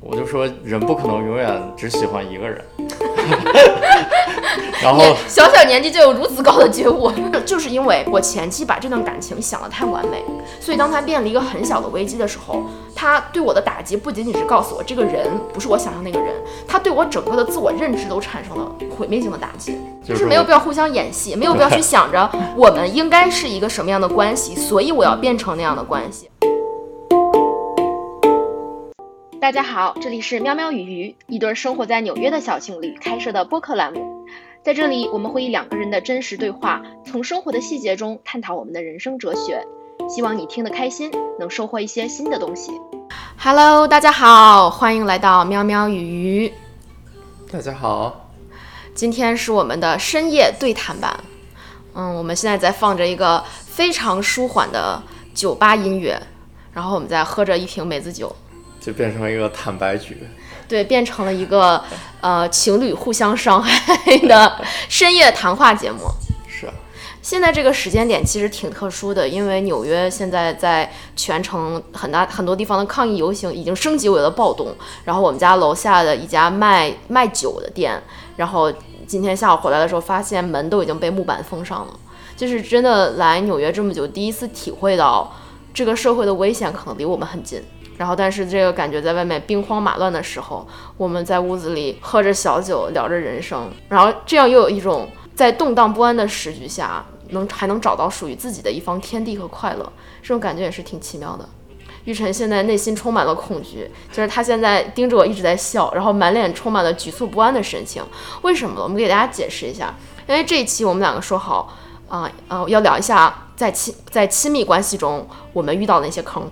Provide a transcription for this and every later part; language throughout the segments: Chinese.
我就说人不可能永远只喜欢一个人。然后小小年纪就有如此高的觉悟，就是因为我前期把这段感情想得太完美，所以当他变了一个很小的危机的时候，他对我的打击不仅仅是告诉我这个人不是我想象那个人，他对我整个的自我认知都产生了毁灭性的打击。就是没有必要互相演戏，没有必要去想着我们应该是一个什么样的关系，所以我要变成那样的关系。大家好，这里是喵喵与鱼，一对生活在纽约的小情侣开设的播客栏目。在这里，我们会以两个人的真实对话，从生活的细节中探讨我们的人生哲学。希望你听得开心，能收获一些新的东西。Hello，大家好，欢迎来到喵喵与鱼。大家好，今天是我们的深夜对谈版。嗯，我们现在在放着一个非常舒缓的酒吧音乐，然后我们在喝着一瓶梅子酒。就变成了一个坦白局，对，变成了一个呃情侣互相伤害的深夜谈话节目。是啊，现在这个时间点其实挺特殊的，因为纽约现在在全城很大很多地方的抗议游行已经升级为了暴动。然后我们家楼下的一家卖卖酒的店，然后今天下午回来的时候，发现门都已经被木板封上了。就是真的来纽约这么久，第一次体会到这个社会的危险可能离我们很近。然后，但是这个感觉在外面兵荒马乱的时候，我们在屋子里喝着小酒，聊着人生，然后这样又有一种在动荡不安的时局下，能还能找到属于自己的一方天地和快乐，这种感觉也是挺奇妙的。玉晨现在内心充满了恐惧，就是他现在盯着我一直在笑，然后满脸充满了局促不安的神情。为什么？我们给大家解释一下，因为这一期我们两个说好，啊啊，要聊一下在亲在亲密关系中我们遇到的那些坑。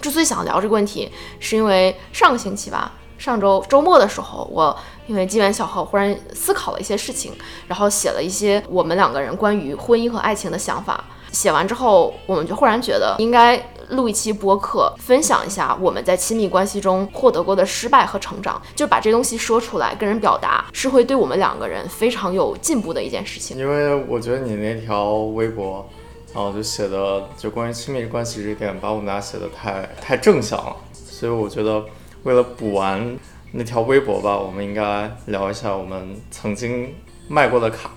之所以想聊这个问题，是因为上个星期吧，上周周末的时候，我因为机缘巧合，忽然思考了一些事情，然后写了一些我们两个人关于婚姻和爱情的想法。写完之后，我们就忽然觉得应该录一期播客，分享一下我们在亲密关系中获得过的失败和成长，就把这东西说出来，跟人表达，是会对我们两个人非常有进步的一件事情。因为我觉得你那条微博。然后就写的就关于亲密关系这点，把我们俩写的太太正向了，所以我觉得为了补完那条微博吧，我们应该聊一下我们曾经卖过的卡。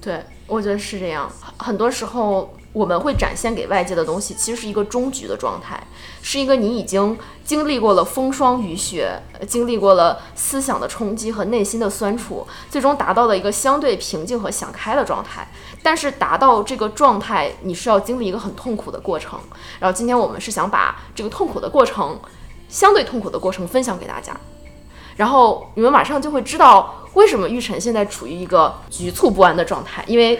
对，我觉得是这样，很多时候。我们会展现给外界的东西，其实是一个终局的状态，是一个你已经经历过了风霜雨雪，经历过了思想的冲击和内心的酸楚，最终达到了一个相对平静和想开的状态。但是达到这个状态，你是要经历一个很痛苦的过程。然后今天我们是想把这个痛苦的过程，相对痛苦的过程分享给大家，然后你们马上就会知道为什么玉晨现在处于一个局促不安的状态，因为。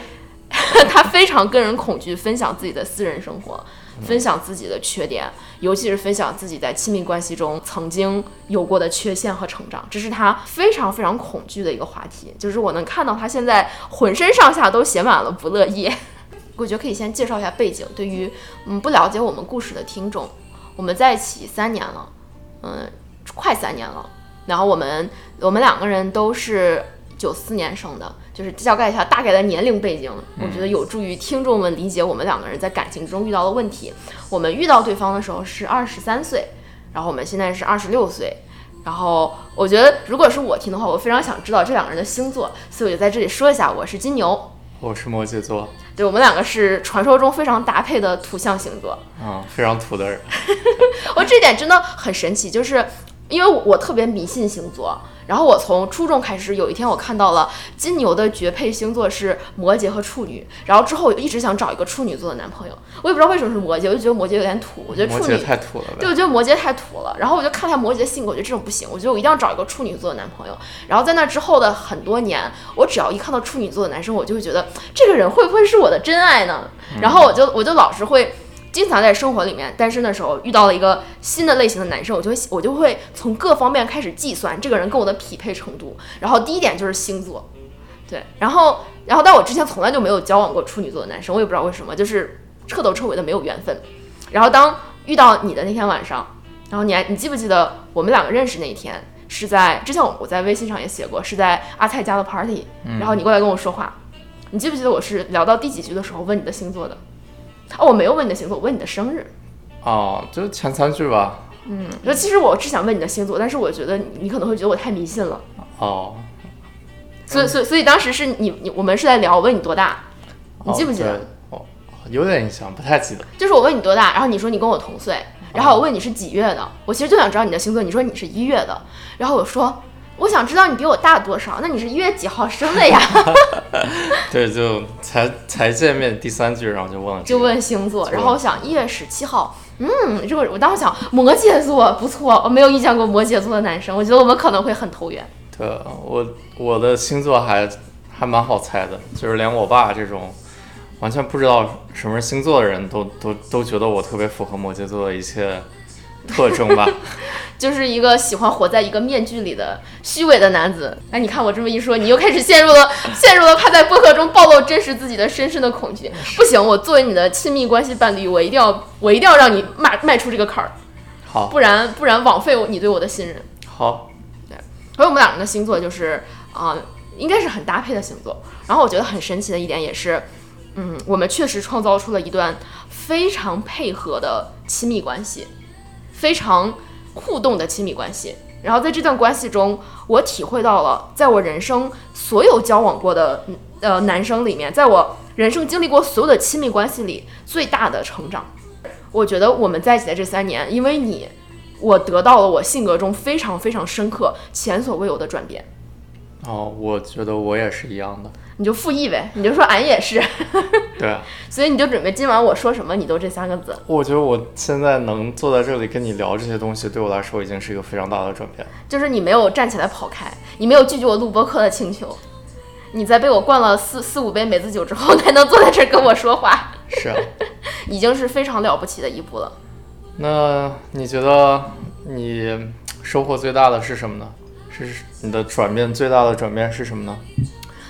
他非常跟人恐惧分享自己的私人生活，分享自己的缺点，尤其是分享自己在亲密关系中曾经有过的缺陷和成长，这是他非常非常恐惧的一个话题。就是我能看到他现在浑身上下都写满了不乐意。我觉得可以先介绍一下背景，对于嗯不了解我们故事的听众，我们在一起三年了，嗯，快三年了。然后我们我们两个人都是九四年生的。就是交代一下大概的年龄背景，我觉得有助于听众们理解我们两个人在感情中遇到的问题。我们遇到对方的时候是二十三岁，然后我们现在是二十六岁。然后我觉得，如果是我听的话，我非常想知道这两个人的星座，所以我就在这里说一下，我是金牛，我是摩羯座。对我们两个是传说中非常搭配的土象星座，啊，非常土的人。我这点真的很神奇，就是因为我特别迷信星座。然后我从初中开始，有一天我看到了金牛的绝配星座是摩羯和处女，然后之后一直想找一个处女座的男朋友，我也不知道为什么是摩羯，我就觉得摩羯有点土，我觉得处女太土了，对，我觉得摩羯太土了。然后我就看他摩羯性格，我觉得这种不行，我觉得我一定要找一个处女座的男朋友。然后在那之后的很多年，我只要一看到处女座的男生，我就会觉得这个人会不会是我的真爱呢？然后我就我就老是会。经常在生活里面单身的时候遇到了一个新的类型的男生，我就会我就会从各方面开始计算这个人跟我的匹配程度。然后第一点就是星座，对，然后然后但我之前从来就没有交往过处女座的男生，我也不知道为什么，就是彻头彻尾的没有缘分。然后当遇到你的那天晚上，然后你还你记不记得我们两个认识那一天是在之前我在微信上也写过是在阿菜家的 party，然后你过来跟我说话，你记不记得我是聊到第几句的时候问你的星座的？哦，我没有问你的星座，我问你的生日。哦，就是前三句吧。嗯，说其实我只想问你的星座，但是我觉得你你可能会觉得我太迷信了，哦，所以所以所以当时是你你我们是在聊我问你多大，你记不记得？哦，有点印象，不太记得。就是我问你多大，然后你说你跟我同岁，然后我问你是几月的，我其实就想知道你的星座，你说你是一月的，然后我说我想知道你比我大多少，那你是一月几号生的呀？对，就才才见面第三句，然后就问了这就。问星座，然后我想一月十七号，嗯，这个我当时想摩羯座不错，我没有遇见过摩羯座的男生，我觉得我们可能会很投缘。对我我的星座还还蛮好猜的，就是连我爸这种完全不知道什么是星座的人都都都觉得我特别符合摩羯座的一切特征吧。就是一个喜欢活在一个面具里的虚伪的男子。哎，你看我这么一说，你又开始陷入了 陷入了怕在播客中暴露真实自己的深深的恐惧。不行，我作为你的亲密关系伴侣，我一定要我一定要让你迈迈出这个坎儿，好，不然不然枉费我你对我的信任。好，对所以我们两个人的星座就是啊、应该是很搭配的星座。然后我觉得很神奇的一点也是，嗯，我们确实创造出了一段非常配合的亲密关系，非常互动的亲密关系。然后在这段关系中，我体会到了，在我人生所有交往过的呃男生里面，在我人生经历过所有的亲密关系里，最大的成长。我觉得我们在一起的这三年，因为你，我得到了我性格中非常非常深刻、前所未有的转变。哦，我觉得我也是一样的。你就复议呗，你就说俺也是，对，啊所以你就准备今晚我说什么你都这三个字，我觉得我现在能坐在这里跟你聊这些东西，对我来说已经是一个非常大的转变。就是你没有站起来跑开，你没有拒绝我录播课的请求，你在被我灌了四四五杯梅子酒之后，才能坐在这儿跟我说话，是啊，已经是非常了不起的一步了。那你觉得你收获最大的是什么呢？是你的转变最大的转变是什么呢？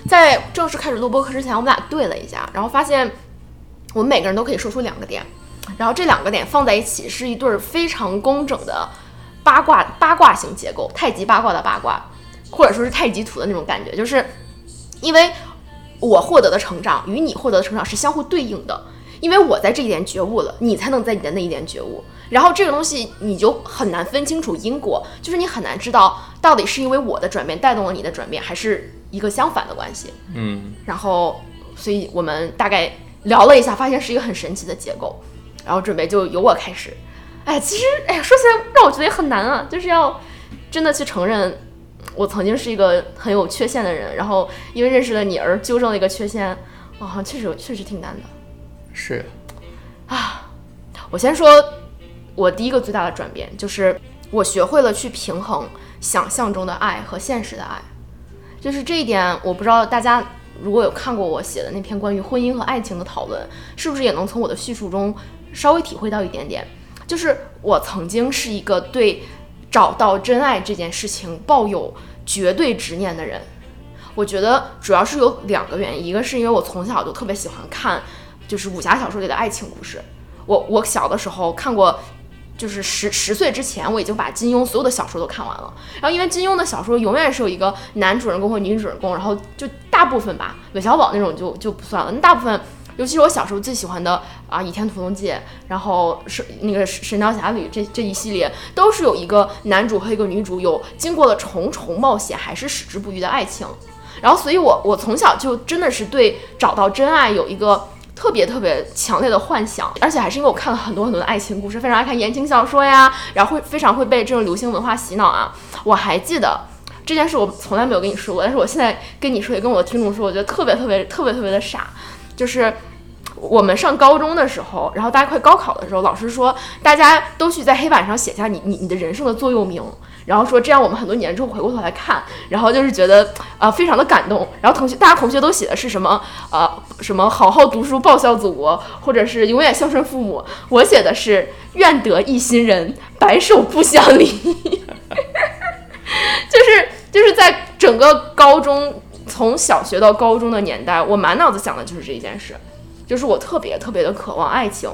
在正式开始录播课之前，我们俩对了一下，然后发现我们每个人都可以说出两个点，然后这两个点放在一起是一对非常工整的八卦八卦型结构，太极八卦的八卦，或者说是太极图的那种感觉，就是因为我获得的成长与你获得的成长是相互对应的，因为我在这一点觉悟了，你才能在你的那一点觉悟。然后这个东西你就很难分清楚因果，就是你很难知道到底是因为我的转变带动了你的转变，还是一个相反的关系。嗯，然后，所以我们大概聊了一下，发现是一个很神奇的结构，然后准备就由我开始。哎，其实哎呀，说起来让我觉得也很难啊，就是要真的去承认我曾经是一个很有缺陷的人，然后因为认识了你而纠正了一个缺陷，啊，确实确实挺难的。是啊，我先说，我第一个最大的转变就是我学会了去平衡想象中的爱和现实的爱，就是这一点，我不知道大家如果有看过我写的那篇关于婚姻和爱情的讨论，是不是也能从我的叙述中稍微体会到一点点？就是我曾经是一个对找到真爱这件事情抱有绝对执念的人。我觉得主要是有两个原因，一个是因为我从小就特别喜欢看，就是武侠小说里的爱情故事。我我小的时候看过，就是十十岁之前我已经把金庸所有的小说都看完了。然后因为金庸的小说永远是有一个男主人公或女主人公，然后就大部分吧，韦小宝那种就就不算了。那大部分，尤其是我小时候最喜欢的啊，《倚天屠龙记》，然后是那个《神雕侠侣》这这一系列，都是有一个男主和一个女主有经过了重重冒险还是矢志不渝的爱情。然后，所以我我从小就真的是对找到真爱有一个特别特别强烈的幻想，而且还是因为我看了很多很多的爱情故事，非常爱看言情小说呀，然后会非常会被这种流行文化洗脑啊。我还记得这件事，我从来没有跟你说过，但是我现在跟你说，也跟我的听众说，我觉得特别特别特别特别的傻，就是。我们上高中的时候，然后大家快高考的时候，老师说大家都去在黑板上写下你你你的人生的座右铭，然后说这样我们很多年之后回过头来看，然后就是觉得啊、非常的感动。然后同学大家同学都写的是什么呃什么好好读书报效祖国，或者是永远孝顺父母。我写的是愿得一心人，白首不相离。就是就是在整个高中从小学到高中的年代，我满脑子想的就是这一件事。就是我特别特别的渴望爱情，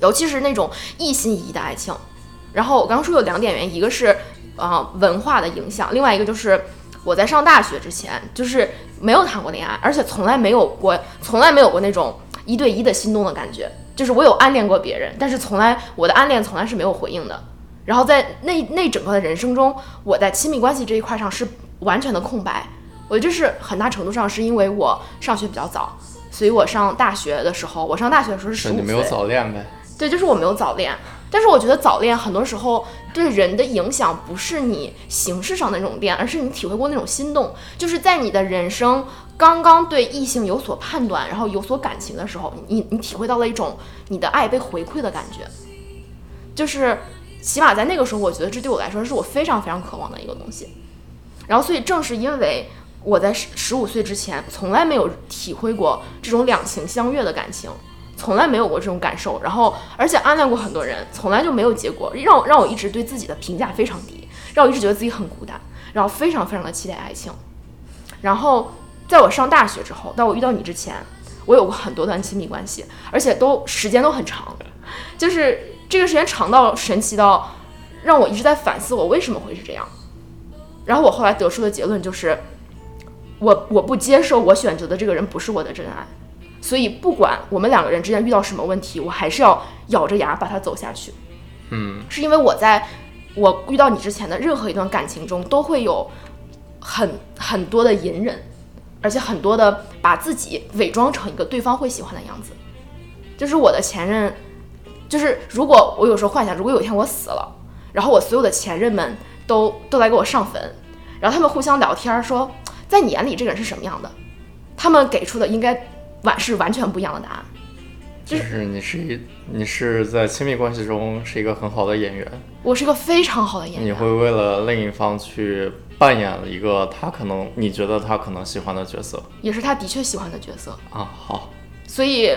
尤其是那种一心一意的爱情。然后我刚刚说有两点原因，一个是啊、呃文化的影响，另外一个就是我在上大学之前就是没有谈过恋爱，而且从来没有过，从来没有过那种一对一的心动的感觉。就是我有暗恋过别人，但是从来我的暗恋从来是没有回应的。然后在那那整个的人生中，我在亲密关系这一块上是完全的空白。我觉得这是很大程度上是因为我上学比较早，所以我上大学的时候，我上大学的时候是十五岁。你没有早恋呗？对，就是我没有早恋。但是我觉得早恋很多时候对人的影响不是你形式上的那种恋，而是你体会过那种心动，就是在你的人生刚刚对异性有所判断，然后有所感情的时候，你你体会到了一种你的爱被回馈的感觉，就是起码在那个时候，我觉得这对我来说是我非常非常渴望的一个东西。然后，所以正是因为我在十十五岁之前从来没有体会过这种两情相悦的感情。从来没有过这种感受，然后而且暗恋过很多人，从来就没有结果，让让我一直对自己的评价非常低，让我一直觉得自己很孤单，然后非常非常的期待爱情。然后在我上大学之后，在我遇到你之前，我有过很多段亲密关系，而且都时间都很长，就是这个时间长到神奇到让我一直在反思我为什么会是这样。然后我后来得出的结论就是，我我不接受我选择的这个人不是我的真爱。所以，不管我们两个人之间遇到什么问题，我还是要咬着牙把它走下去。嗯，是因为我在我遇到你之前的任何一段感情中，都会有很很多的隐忍，而且很多的把自己伪装成一个对方会喜欢的样子。就是我的前任，就是如果我有时候幻想，如果有一天我死了，然后我所有的前任们都都来给我上坟，然后他们互相聊天说，在你眼里这个人是什么样的？他们给出的应该。完是完全不一样的答案，就是你是一你是在亲密关系中是一个很好的演员，我是一个非常好的演员。你会为了另一方去扮演一个他可能你觉得他可能喜欢的角色，也是他的确喜欢的角色啊。好，所以，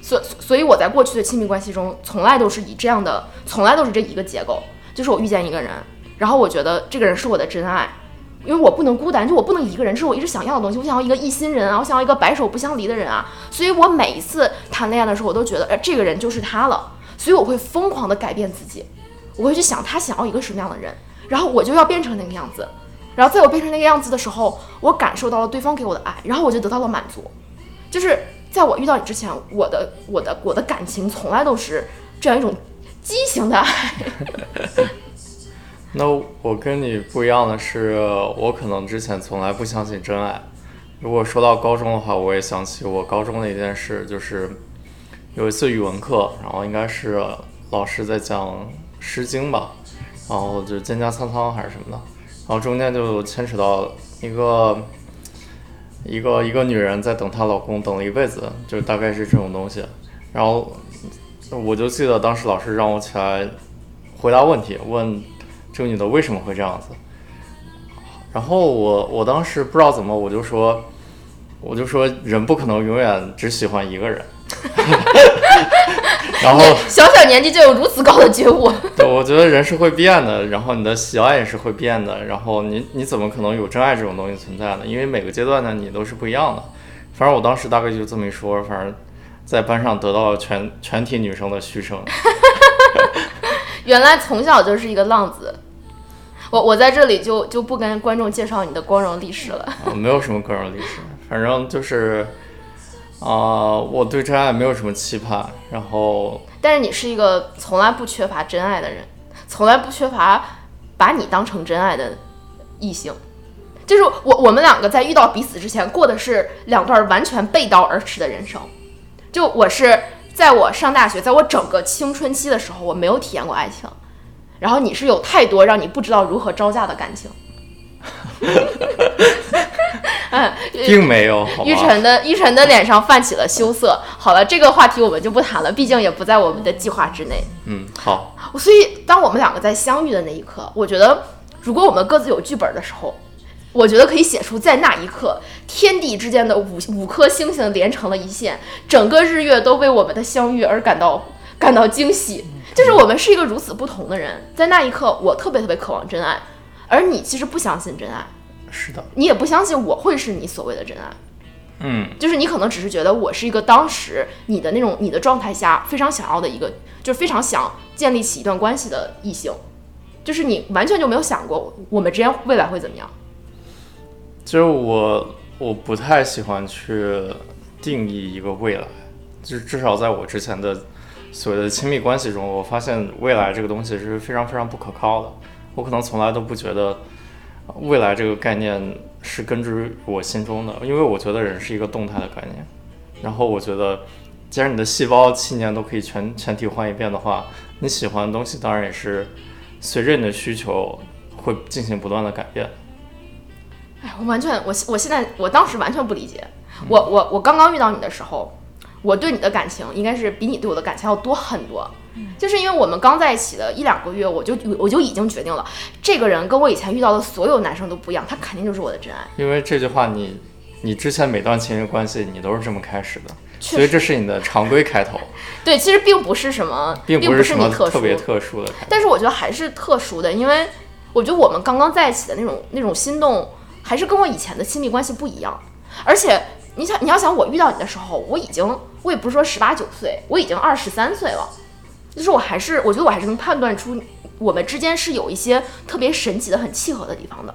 所所以我在过去的亲密关系中，从来都是以这样的，从来都是这一个结构，就是我遇见一个人，然后我觉得这个人是我的真爱。因为我不能孤单，就我不能一个人，这是我一直想要的东西。我想要一个一心人啊，我想要一个白首不相离的人啊。所以我每一次谈恋爱的时候，我都觉得，哎，这个人就是他了。所以我会疯狂的改变自己，我会去想他想要一个什么样的人，然后我就要变成那个样子。然后在我变成那个样子的时候，我感受到了对方给我的爱，然后我就得到了满足。就是在我遇到你之前，我的我的我的感情从来都是这样一种畸形的爱。那我跟你不一样的是，我可能之前从来不相信真爱。如果说到高中的话，我也想起我高中的一件事，就是有一次语文课，然后应该是老师在讲《诗经》吧，然后就蒹葭苍苍还是什么的，然后中间就牵扯到一个一个一个女人在等她老公等了一辈子，就大概是这种东西。然后我就记得当时老师让我起来回答问题，问。这个女的为什么会这样子？然后我我当时不知道怎么，我就说，我就说人不可能永远只喜欢一个人。然后小小年纪就有如此高的觉悟。对，我觉得人是会变的，然后你的喜爱也是会变的，然后你你怎么可能有真爱这种东西存在呢？因为每个阶段呢，你都是不一样的。反正我当时大概就这么一说，反正在班上得到了全全体女生的嘘声。原来从小就是一个浪子，我我在这里就就不跟观众介绍你的光荣历史了。没有什么光荣历史，反正就是，啊，我对真爱没有什么期盼。然后，但是你是一个从来不缺乏真爱的人，从来不缺乏把你当成真爱的异性。就是我我们两个在遇到彼此之前，过的是两段完全背道而驰的人生。就我是。在我上大学，在我整个青春期的时候，我没有体验过爱情。然后你是有太多让你不知道如何招架的感情。嗯，并没有。玉晨的玉晨的脸上泛起了羞涩。好了，这个话题我们就不谈了，毕竟也不在我们的计划之内。嗯，好。所以，当我们两个在相遇的那一刻，我觉得，如果我们各自有剧本的时候。我觉得可以写出，在那一刻，天地之间的五五颗星星连成了一线，整个日月都为我们的相遇而感到感到惊喜。就是我们是一个如此不同的人，在那一刻，我特别特别渴望真爱，而你其实不相信真爱，是的，你也不相信我会是你所谓的真爱，嗯，就是你可能只是觉得我是一个当时你的那种你的状态下非常想要的一个，就是非常想建立起一段关系的异性，就是你完全就没有想过我们之间未来会怎么样。就是我，我不太喜欢去定义一个未来，就至少在我之前的所谓的亲密关系中，我发现未来这个东西是非常非常不可靠的。我可能从来都不觉得未来这个概念是根植于我心中的，因为我觉得人是一个动态的概念。然后我觉得，既然你的细胞七年都可以全全体换一遍的话，你喜欢的东西当然也是随着你的需求会进行不断的改变。哎，我完全，我我现在我当时完全不理解。我我我刚刚遇到你的时候，我对你的感情应该是比你对我的感情要多很多。就是因为我们刚在一起的一两个月，我就我就已经决定了，这个人跟我以前遇到的所有男生都不一样，他肯定就是我的真爱。因为这句话你，你之前每段情人关系你都是这么开始的，所以这是你的常规开头，对，其实并不是什么，并不是什么你特，特别特殊的开头。但是我觉得还是特殊的，因为我觉得我们刚刚在一起的那种那种心动，还是跟我以前的亲密关系不一样。而且你想，你要想我遇到你的时候，我已经我也不是说十八九岁，我已经二十三岁了，就是我还是我觉得我还是能判断出我们之间是有一些特别神奇的、很契合的地方的，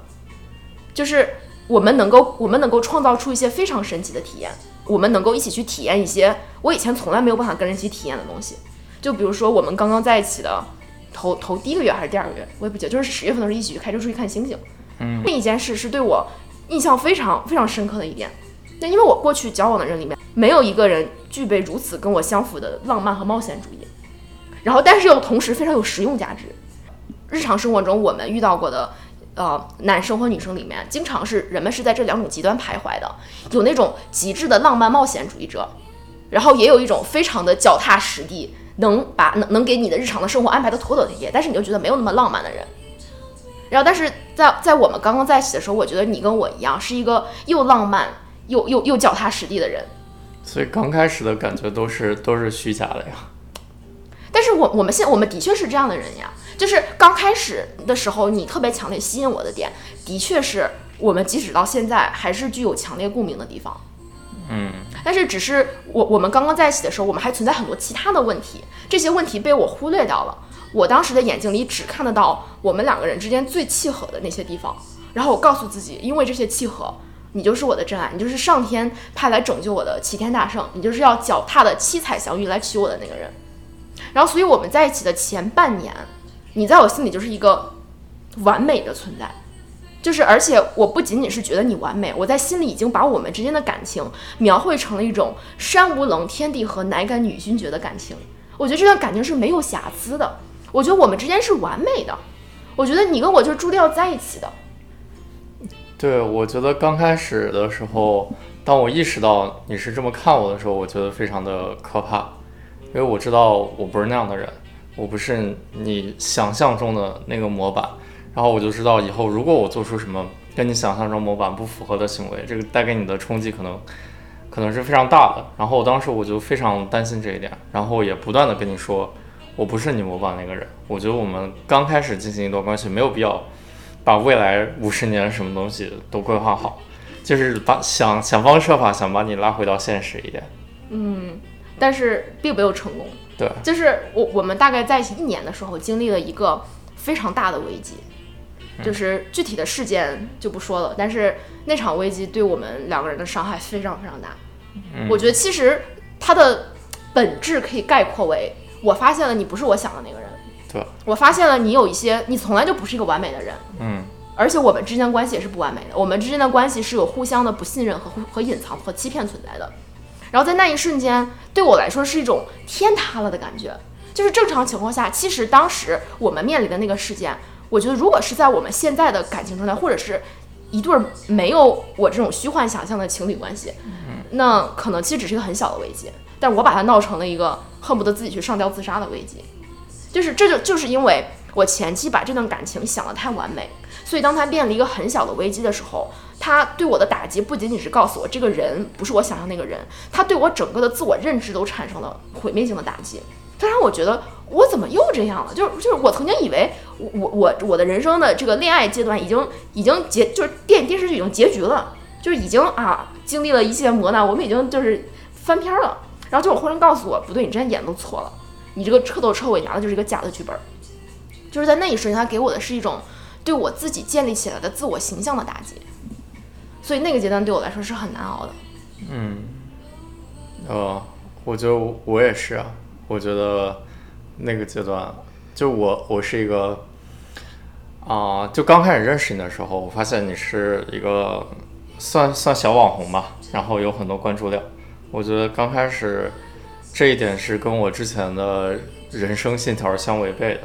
就是我们能够我们能够创造出一些非常神奇的体验，我们能够一起去体验一些我以前从来没有办法跟人一起体验的东西。就比如说我们刚刚在一起的头头第一个月还是第二个月，我也不记得，就是十月份的时候一起去开车出去看星星。嗯，那一件事是对我印象非常非常深刻的一点。那因为我过去交往的人里面，没有一个人具备如此跟我相符的浪漫和冒险主义，然后但是又同时非常有实用价值。日常生活中我们遇到过的。呃，男生和女生里面，经常是人们是在这两种极端徘徊的，有那种极致的浪漫冒险主义者，然后也有一种非常的脚踏实地，能把能能给你的日常的生活安排的妥妥帖帖，但是你就觉得没有那么浪漫的人。然后，但是在在我们刚刚在一起的时候，我觉得你跟我一样，是一个又浪漫又又又脚踏实地的人。所以刚开始的感觉都是都是虚假的呀。但是我我们现我们的确是这样的人呀，就是刚开始的时候，你特别强烈吸引我的点，的确是我们即使到现在还是具有强烈共鸣的地方。嗯，但是只是我我们刚刚在一起的时候，我们还存在很多其他的问题，这些问题被我忽略掉了。我当时的眼睛里只看得到我们两个人之间最契合的那些地方，然后我告诉自己，因为这些契合，你就是我的真爱，你就是上天派来拯救我的齐天大圣，你就是要脚踏的七彩祥云来娶我的那个人。然后，所以我们在一起的前半年，你在我心里就是一个完美的存在，就是而且我不仅仅是觉得你完美，我在心里已经把我们之间的感情描绘成了一种山无棱天地合，乃敢与君绝的感情。我觉得这段感情是没有瑕疵的，我觉得我们之间是完美的，我觉得你跟我就是注定要在一起的。对，我觉得刚开始的时候，当我意识到你是这么看我的时候，我觉得非常的可怕。因为我知道我不是那样的人，我不是你想象中的那个模板，然后我就知道以后如果我做出什么跟你想象中模板不符合的行为，这个带给你的冲击可能可能是非常大的。然后我当时我就非常担心这一点，然后也不断的跟你说，我不是你模板那个人。我觉得我们刚开始进行一段关系，没有必要把未来五十年什么东西都规划好，就是把想想方设法想把你拉回到现实一点。嗯。但是并没有成功。对，就是我我们大概在一起一年的时候，经历了一个非常大的危机，就是具体的事件就不说了。但是那场危机对我们两个人的伤害非常非常大。嗯我觉得其实它的本质可以概括为：我发现了你不是我想的那个人。对，我发现了你有一些，你从来就不是一个完美的人。嗯，而且我们之间关系也是不完美的，我们之间的关系是有互相的不信任和和隐藏和欺骗存在的。然后在那一瞬间，对我来说是一种天塌了的感觉。就是正常情况下，其实当时我们面临的那个事件，我觉得如果是在我们现在的感情状态，或者是一对没有我这种虚幻想象的情侣关系，那可能其实只是一个很小的危机。但我把它闹成了一个恨不得自己去上吊自杀的危机。就是这就就是因为我前期把这段感情想得太完美，所以当他面临一个很小的危机的时候，他对我的打击不仅仅是告诉我这个人不是我想象那个人，他对我整个的自我认知都产生了毁灭性的打击。他让我觉得我怎么又这样了？就是就是我曾经以为我我我我的人生的这个恋爱阶段已经已经结就是电电视剧已经结局了，就是已经啊经历了一切磨难，我们已经就是翻篇了。然后就我忽然告诉我不对，你之前演都错了，你这个彻头彻尾拿的就是一个假的剧本。就是在那一瞬间，他给我的是一种对我自己建立起来的自我形象的打击。所以那个阶段对我来说是很难熬的。嗯，呃，我觉得我也是啊，我觉得那个阶段，就我我是一个啊、就刚开始认识你的时候，我发现你是一个算算小网红吧，然后有很多关注量。我觉得刚开始这一点是跟我之前的人生信条相违背的。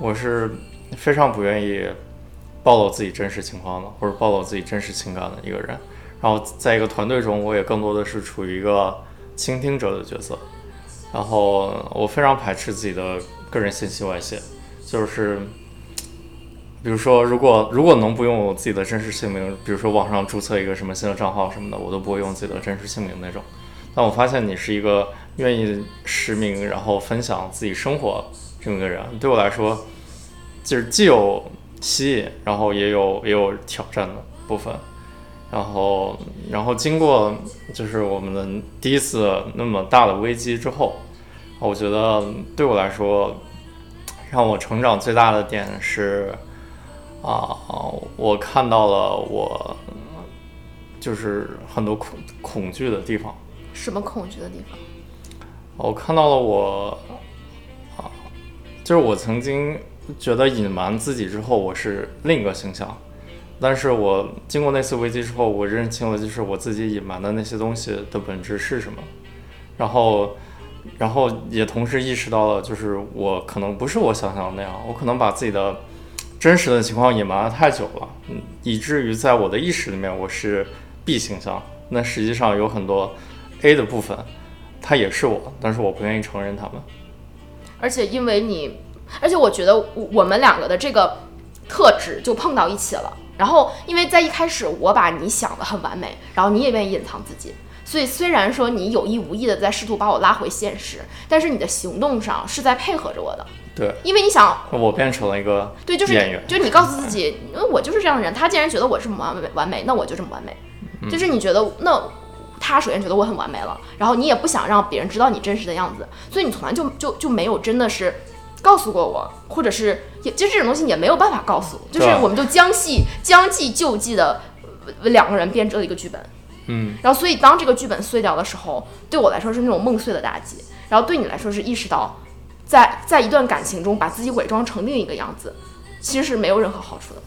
我是非常不愿意暴露自己真实情况的，或者暴露自己真实情感的一个人。然后在一个团队中，我也更多的是处于一个倾听者的角色。然后我非常排斥自己的个人信息外泄，就是比如说，如果如果能不用我自己的真实姓名，比如说网上注册一个什么新的账号什么的，我都不会用自己的真实姓名那种。但我发现你是一个愿意实名，然后分享自己生活这么一个人，对我来说，就是既有吸引，然后也有也有挑战的部分。然后，然后经过就是我们的第一次那么大的危机之后，我觉得对我来说，让我成长最大的点是，啊、我看到了我就是很多恐恐惧的地方。什么恐惧的地方？我看到了我啊，就是我曾经觉得隐瞒自己之后，我是另一个形象。但是我经过那次危机之后，我认清了就是我自己隐瞒的那些东西的本质是什么，然后，然后也同时意识到了，就是我可能不是我想象的那样，我可能把自己的真实的情况隐瞒了太久了，以至于在我的意识里面我是 B 形象，那实际上有很多 A 的部分，他也是我，但是我不愿意承认他们。而且因为你，而且我觉得我我们两个的这个特质就碰到一起了。然后，因为在一开始我把你想的很完美，然后你也愿意隐藏自己，所以虽然说你有意无意的在试图把我拉回现实，但是你的行动上是在配合着我的。对，因为你想，我变成了一个对，就是演员就是你告诉自己，我就是这样的人，他既然觉得我是完美完美，那我就这么完美。就是你觉得那。他首先觉得我很完美了，然后你也不想让别人知道你真实的样子，所以你从来就就就没有真的是告诉过我，或者是也其实这种东西也没有办法告诉，就是我们就将戏将计就计的两个人编织了一个剧本，嗯，然后所以当这个剧本碎掉的时候，对我来说是那种梦碎的打击，然后对你来说是意识到在在一段感情中把自己伪装成另一个样子，其实是没有任何好处的。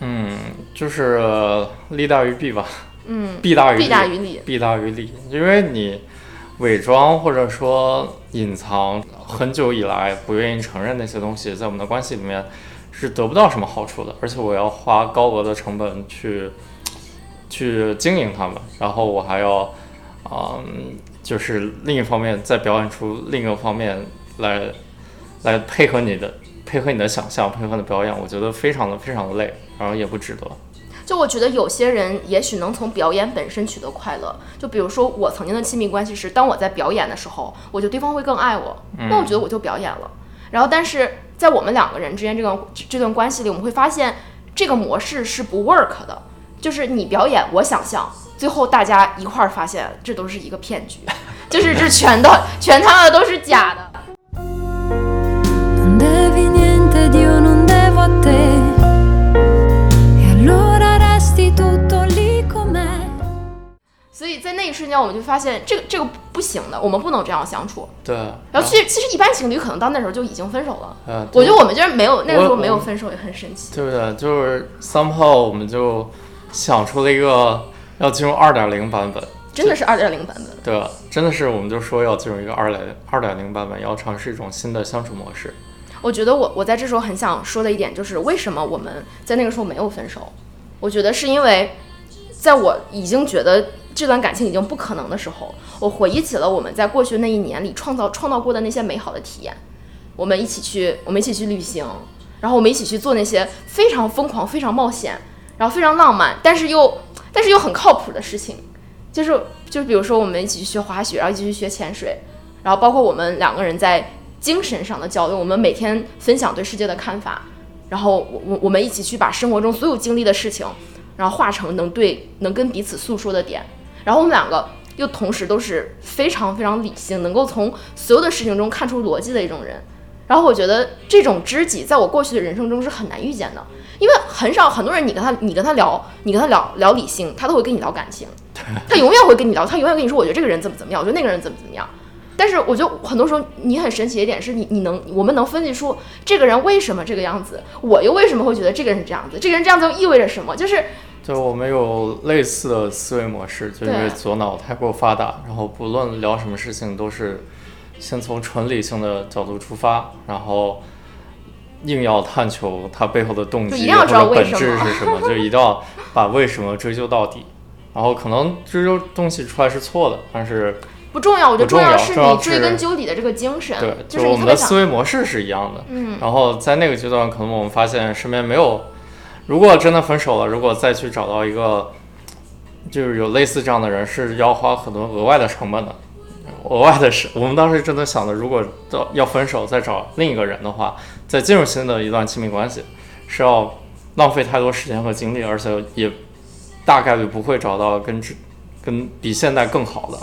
嗯，就是呃利大于弊吧。嗯，弊大于弊大于利。弊大于利，因为你伪装或者说隐藏很久以来不愿意承认那些东西，在我们的关系里面是得不到什么好处的，而且我要花高额的成本去 去经营他们，然后我还要嗯，就是另一方面再表演出另一个方面来来配合你的配合你的想象，配合你的表演，我觉得非常的非常的累，然后也不值得。就我觉得有些人也许能从表演本身取得快乐，就比如说我曾经的亲密关系是，当我在表演的时候，我觉得对方会更爱我，那我觉得我就表演了。然后，但是在我们两个人之间这个这段关系里，我们会发现这个模式是不 work 的，就是你表演，我想象，最后大家一块儿发现这都是一个骗局，就是这全的全他妈的都是假的。所以在那一瞬间，我们就发现这个这个不行的，我们不能这样相处。对，然后其实其实一般情侣可能到那时候就已经分手了。呃，我觉得我们就是没有那个时候没有分手也很神奇。对不对？就是 somehow 我们就想出了一个要进入二点零版本，真的是二点零版本。对吧？真的是我们就说要进入一个二点二点零版本，要尝试一种新的相处模式。我觉得我我在这时候很想说的一点就是，为什么我们在那个时候没有分手？我觉得是因为，在我已经觉得这段感情已经不可能的时候，我回忆起了我们在过去那一年里创造创造过的那些美好的体验。我们一起去，我们一起去旅行，然后我们一起去做那些非常疯狂、非常冒险，然后非常浪漫，但是又但是又很靠谱的事情。就是就是比如说我们一起去学滑雪，然后一起去学潜水，然后包括我们两个人在精神上的交流，我们每天分享对世界的看法，然后我我我们一起去把生活中所有经历的事情，然后化成能对能跟彼此诉说的点，然后我们两个又同时都是非常非常理性，能够从所有的事情中看出逻辑的一种人。然后我觉得这种知己在我过去的人生中是很难遇见的，因为很少很多人你跟他你跟他聊你跟他聊聊理性，他都会跟你聊感情，他永远会跟你聊，他永远跟你说我觉得这个人怎么怎么样，我觉得那个人怎么怎么样。但是我觉得很多时候你很神奇的一点是你你能我们能分析出这个人为什么这个样子，我又为什么会觉得这个人是这样子，这个人这样子又意味着什么？就是就我们有类似的思维模式，就因为左脑太过发达，然后不论聊什么事情都是先从纯理性的角度出发，然后硬要探求它背后的动机 或者本质是什么，就一定要把为什么追究到底。然后可能追究东西出来是错的，但是不重要，我觉得重要要是你追根究底的这个精神，对，就是我们的思维模式是一样的。嗯，然后在那个阶段，可能我们发现身边没有，如果真的分手了，如果再去找到一个，就是有类似这样的人，是要花很多额外的成本的。额外的是，我们当时真的想的，如果到要分手再找另一个人的话，再进入新的一段亲密关系，是要浪费太多时间和精力，而且也大概率不会找到跟之跟比现在更好的。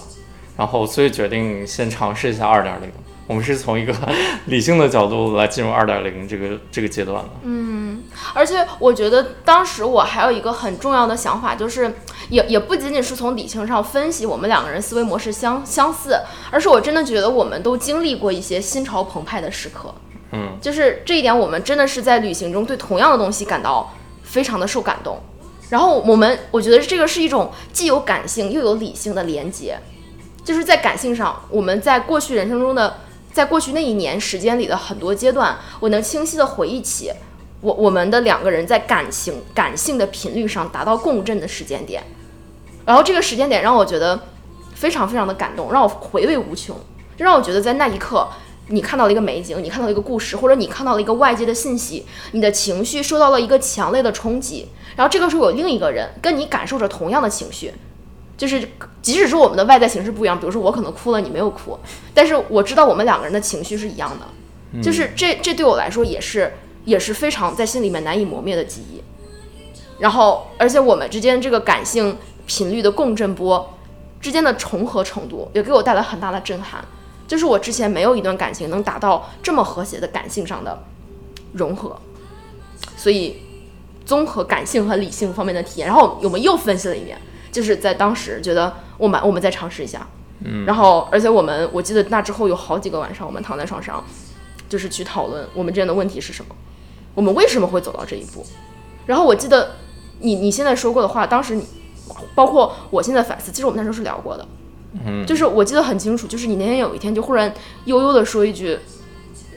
然后，所以决定先尝试一下二点零。我们是从一个 理性的角度来进入二点零这个这个阶段的。嗯而且我觉得当时我还有一个很重要的想法，就是也也不仅仅是从理性上分析我们两个人思维模式相相似，而是我真的觉得我们都经历过一些心潮澎湃的时刻。嗯，就是这一点，我们真的是在旅行中对同样的东西感到非常的受感动。然后我们，我觉得这个是一种既有感性又有理性的连接，就是在感性上，我们在过去人生中的，在过去那一年时间里的很多阶段，我能清晰的回忆起我我们的两个人在感情感性的频率上达到共振的时间点。然后这个时间点让我觉得非常非常的感动，让我回味无穷，就让我觉得在那一刻。你看到了一个美景，你看到了一个故事，或者你看到了一个外界的信息，你的情绪受到了一个强烈的冲击，然后这个时候有另一个人跟你感受着同样的情绪，就是即使是我们的外在形式不一样，比如说我可能哭了，你没有哭，但是我知道我们两个人的情绪是一样的，就是这这对我来说也是也是非常在心里面难以磨灭的记忆。然后，而且我们之间这个感性频率的共振波之间的重合程度，也给我带来很大的震撼。就是我之前没有一段感情能达到这么和谐的感性上的融合，所以综合感性和理性方面的体验，然后我们又分析了一遍，就是在当时觉得我们我们再尝试一下，嗯，然后而且我们我记得那之后有好几个晚上，我们躺在床上，就是去讨论我们之间的问题是什么，我们为什么会走到这一步，然后我记得你你现在说过的话，当时你包括我现在反思，其实我们那时候是聊过的。嗯，就是我记得很清楚，就是你那天有一天就忽然悠悠的说一句，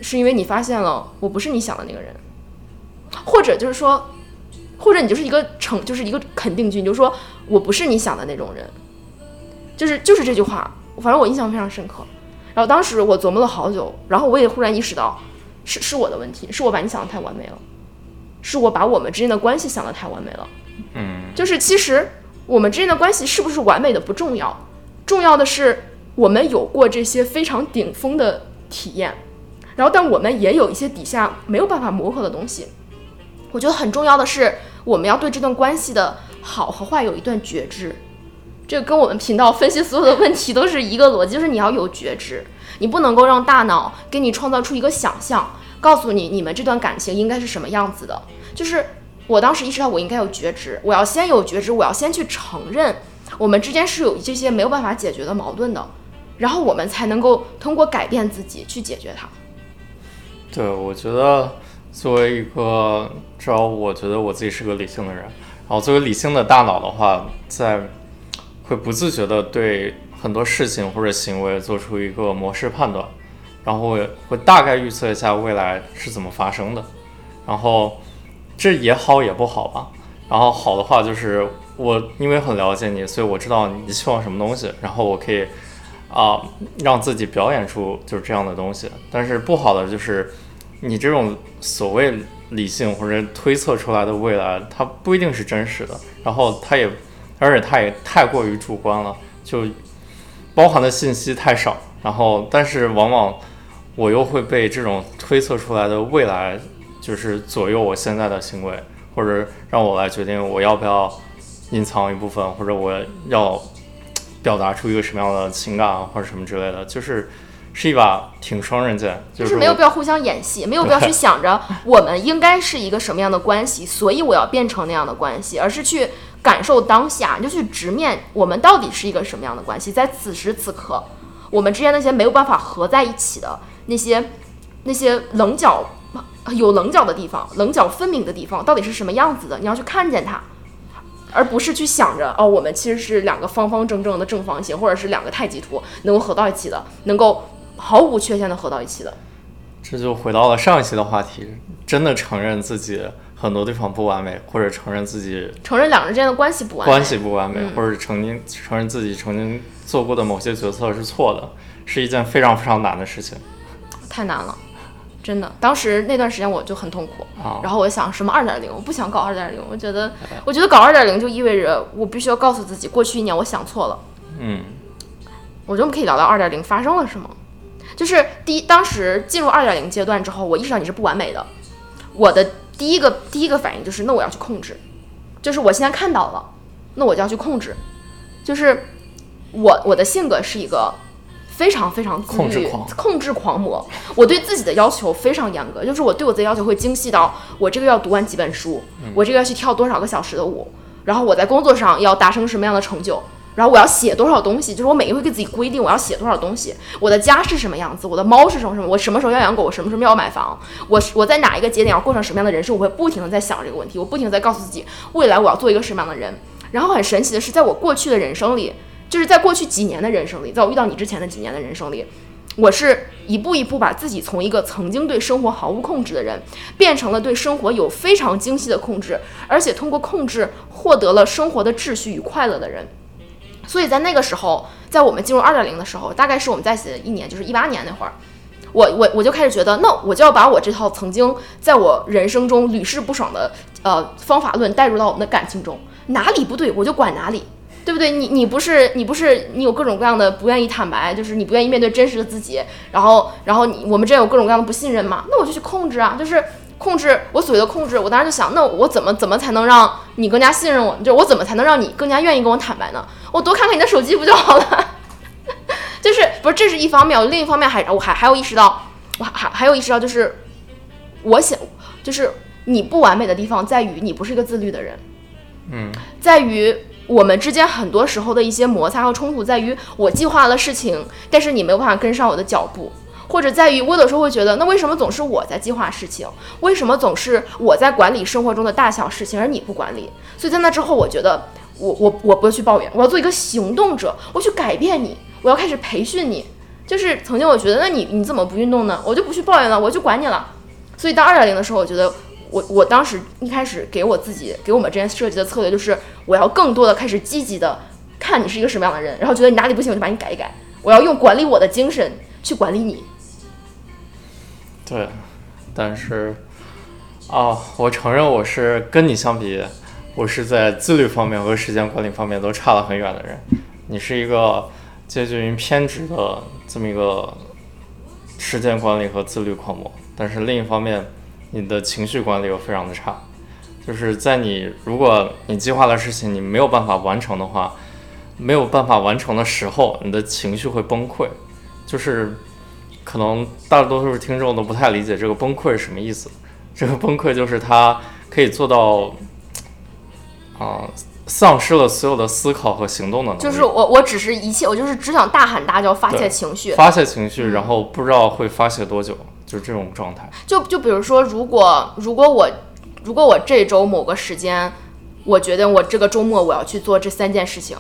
是因为你发现了我不是你想的那个人，或者就是说，或者你就是一个成就是一个肯定句，你就说我不是你想的那种人，就是就是这句话，反正我印象非常深刻。然后当时我琢磨了好久，然后我也忽然意识到，是是我的问题，是我把你想的太完美了，是我把我们之间的关系想的太完美了。嗯，就是其实我们之间的关系是不是完美的不重要。重要的是，我们有过这些非常顶峰的体验，然后但我们也有一些底下没有办法磨合的东西。我觉得很重要的是，我们要对这段关系的好和坏有一段觉知。这个跟我们频道分析所有的问题都是一个逻辑，就是你要有觉知，你不能够让大脑给你创造出一个想象，告诉你你们这段感情应该是什么样子的。就是我当时意识到我应该有觉知，我要先有觉知，我要先去承认。我们之间是有这些没有办法解决的矛盾的，然后我们才能够通过改变自己去解决它。对，我觉得作为一个，至少我觉得我自己是个理性的人，然后作为理性的大脑的话，在会不自觉的对很多事情或者行为做出一个模式判断，然后会会大概预测一下未来是怎么发生的，然后这也好也不好吧。然后好的话就是我因为很了解你，所以我知道你希望什么东西，然后我可以啊、让自己表演出就是这样的东西。但是不好的就是你这种所谓理性或者推测出来的未来，它不一定是真实的，然后它也而且它也太过于主观了，就包含的信息太少。然后但是往往我又会被这种推测出来的未来就是左右我现在的行为。或者让我来决定我要不要隐藏一部分，或者我要表达出一个什么样的情感，或者什么之类的，就是是一把挺双刃剑，就是是没有必要互相演戏，没有必要去 想着我们应该是一个什么样的关系，所以我要变成那样的关系，而是去感受当下，你就去直面我们到底是一个什么样的关系，在此时此刻，我们之间那些没有办法合在一起的那些那些棱角有棱角的地方，棱角分明的地方到底是什么样子的？你要去看见它，而不是去想着哦，我们其实是两个方方正正的正方形，或者是两个太极图能够合到一起的，能够毫无缺陷的合到一起的。这就回到了上一期的话题，真的承认自己很多地方不完美，或者承认自己承认两人之间的关系不完美，关系不完美，嗯或者曾经承认自己曾经做过的某些决策是错的，是一件非常非常难的事情太难了，真的。当时那段时间我就很痛苦，啊。然后我想什么二点零，我不想搞二点零，我觉得我觉得搞二点零就意味着我必须要告诉自己，过去一年我想错了。嗯我觉得我们可以聊聊二点零发生了什么。就是第一，当时进入二点零阶段之后，我意识到你是不完美的。我的第一个第一个反应就是，那我要去控制，就是我现在看到了，那我就要去控制。就是我我的性格是一个非常非常控制狂控制狂魔，我对自己的要求非常严格，就是我对我自己要求会精细到我这个要读完几本书，我这个要去跳多少个小时的舞，然后我在工作上要达成什么样的成就。然后我要写多少东西，就是我每一回给自己规定我要写多少东西。我的家是什么样子，我的猫是什么什么，我什么时候要养狗，我什么时候要买房，我我在哪一个节点要过上什么样的人生，我会不停的在想这个问题，我不停的在告诉自己未来我要做一个什么样的人。然后很神奇的是，在我过去的人生里，就是在过去几年的人生里，在我遇到你之前的几年的人生里，我是一步一步把自己从一个曾经对生活毫无控制的人，变成了对生活有非常精细的控制，而且通过控制获得了生活的秩序与快乐的人。所以在那个时候，在我们进入二点零的时候，大概是我们在一起的一年，就是一八年那会儿，我我我就开始觉得，那我就要把我这套曾经在我人生中屡试不爽的呃方法论带入到我们的感情中，哪里不对我就管哪里。对不对？你你不是你不是你有各种各样的不愿意坦白，就是你不愿意面对真实的自己，然后然后你我们之间有各种各样的不信任嘛？那我就去控制啊，就是控制我所谓的控制。我当时就想，那我怎么怎么才能让你更加信任我？就我怎么才能让你更加愿意跟我坦白呢？我多看看你的手机不就好了？就是不是这是一方面，另一方面还我还还有意识到，我还还还有意识到就是我想就是你不完美的地方在于你不是一个自律的人。嗯在于我们之间很多时候的一些摩擦和冲突，在于我计划了事情，但是你没有办法跟上我的脚步，或者在于我有时候会觉得，那为什么总是我在计划事情？为什么总是我在管理生活中的大小事情，而你不管理？所以在那之后，我觉得我我我不去抱怨，我要做一个行动者，我去改变你，我要开始培训你。就是曾经我觉得，那你你怎么不运动呢？我就不去抱怨了，我就管你了。所以到二点零的时候，我觉得我我当时一开始给我自己给我们之间设计的策略就是，我要更多的开始积极的看你是一个什么样的人，然后觉得你哪里不行，我就把你改一改。我要用管理我的精神去管理你。对，但是啊，我承认我是跟你相比，我是在自律方面和时间管理方面都差了很远的人。你是一个接近于偏执的这么一个时间管理和自律狂魔，但是另一方面，你的情绪管理又非常的差。就是在你如果你计划的事情你没有办法完成的话，没有办法完成的时候，你的情绪会崩溃，就是可能大多数听众都不太理解这个崩溃是什么意思。这个崩溃就是他可以做到，啊、丧失了所有的思考和行动的能力，就是我我只是一切，我就是只想大喊大叫发泄情绪。发泄情绪，然后不知道会发泄多久，就是这种状态。就就比如说，如果如果我如果我这周某个时间，我觉得我这个周末我要去做这三件事情，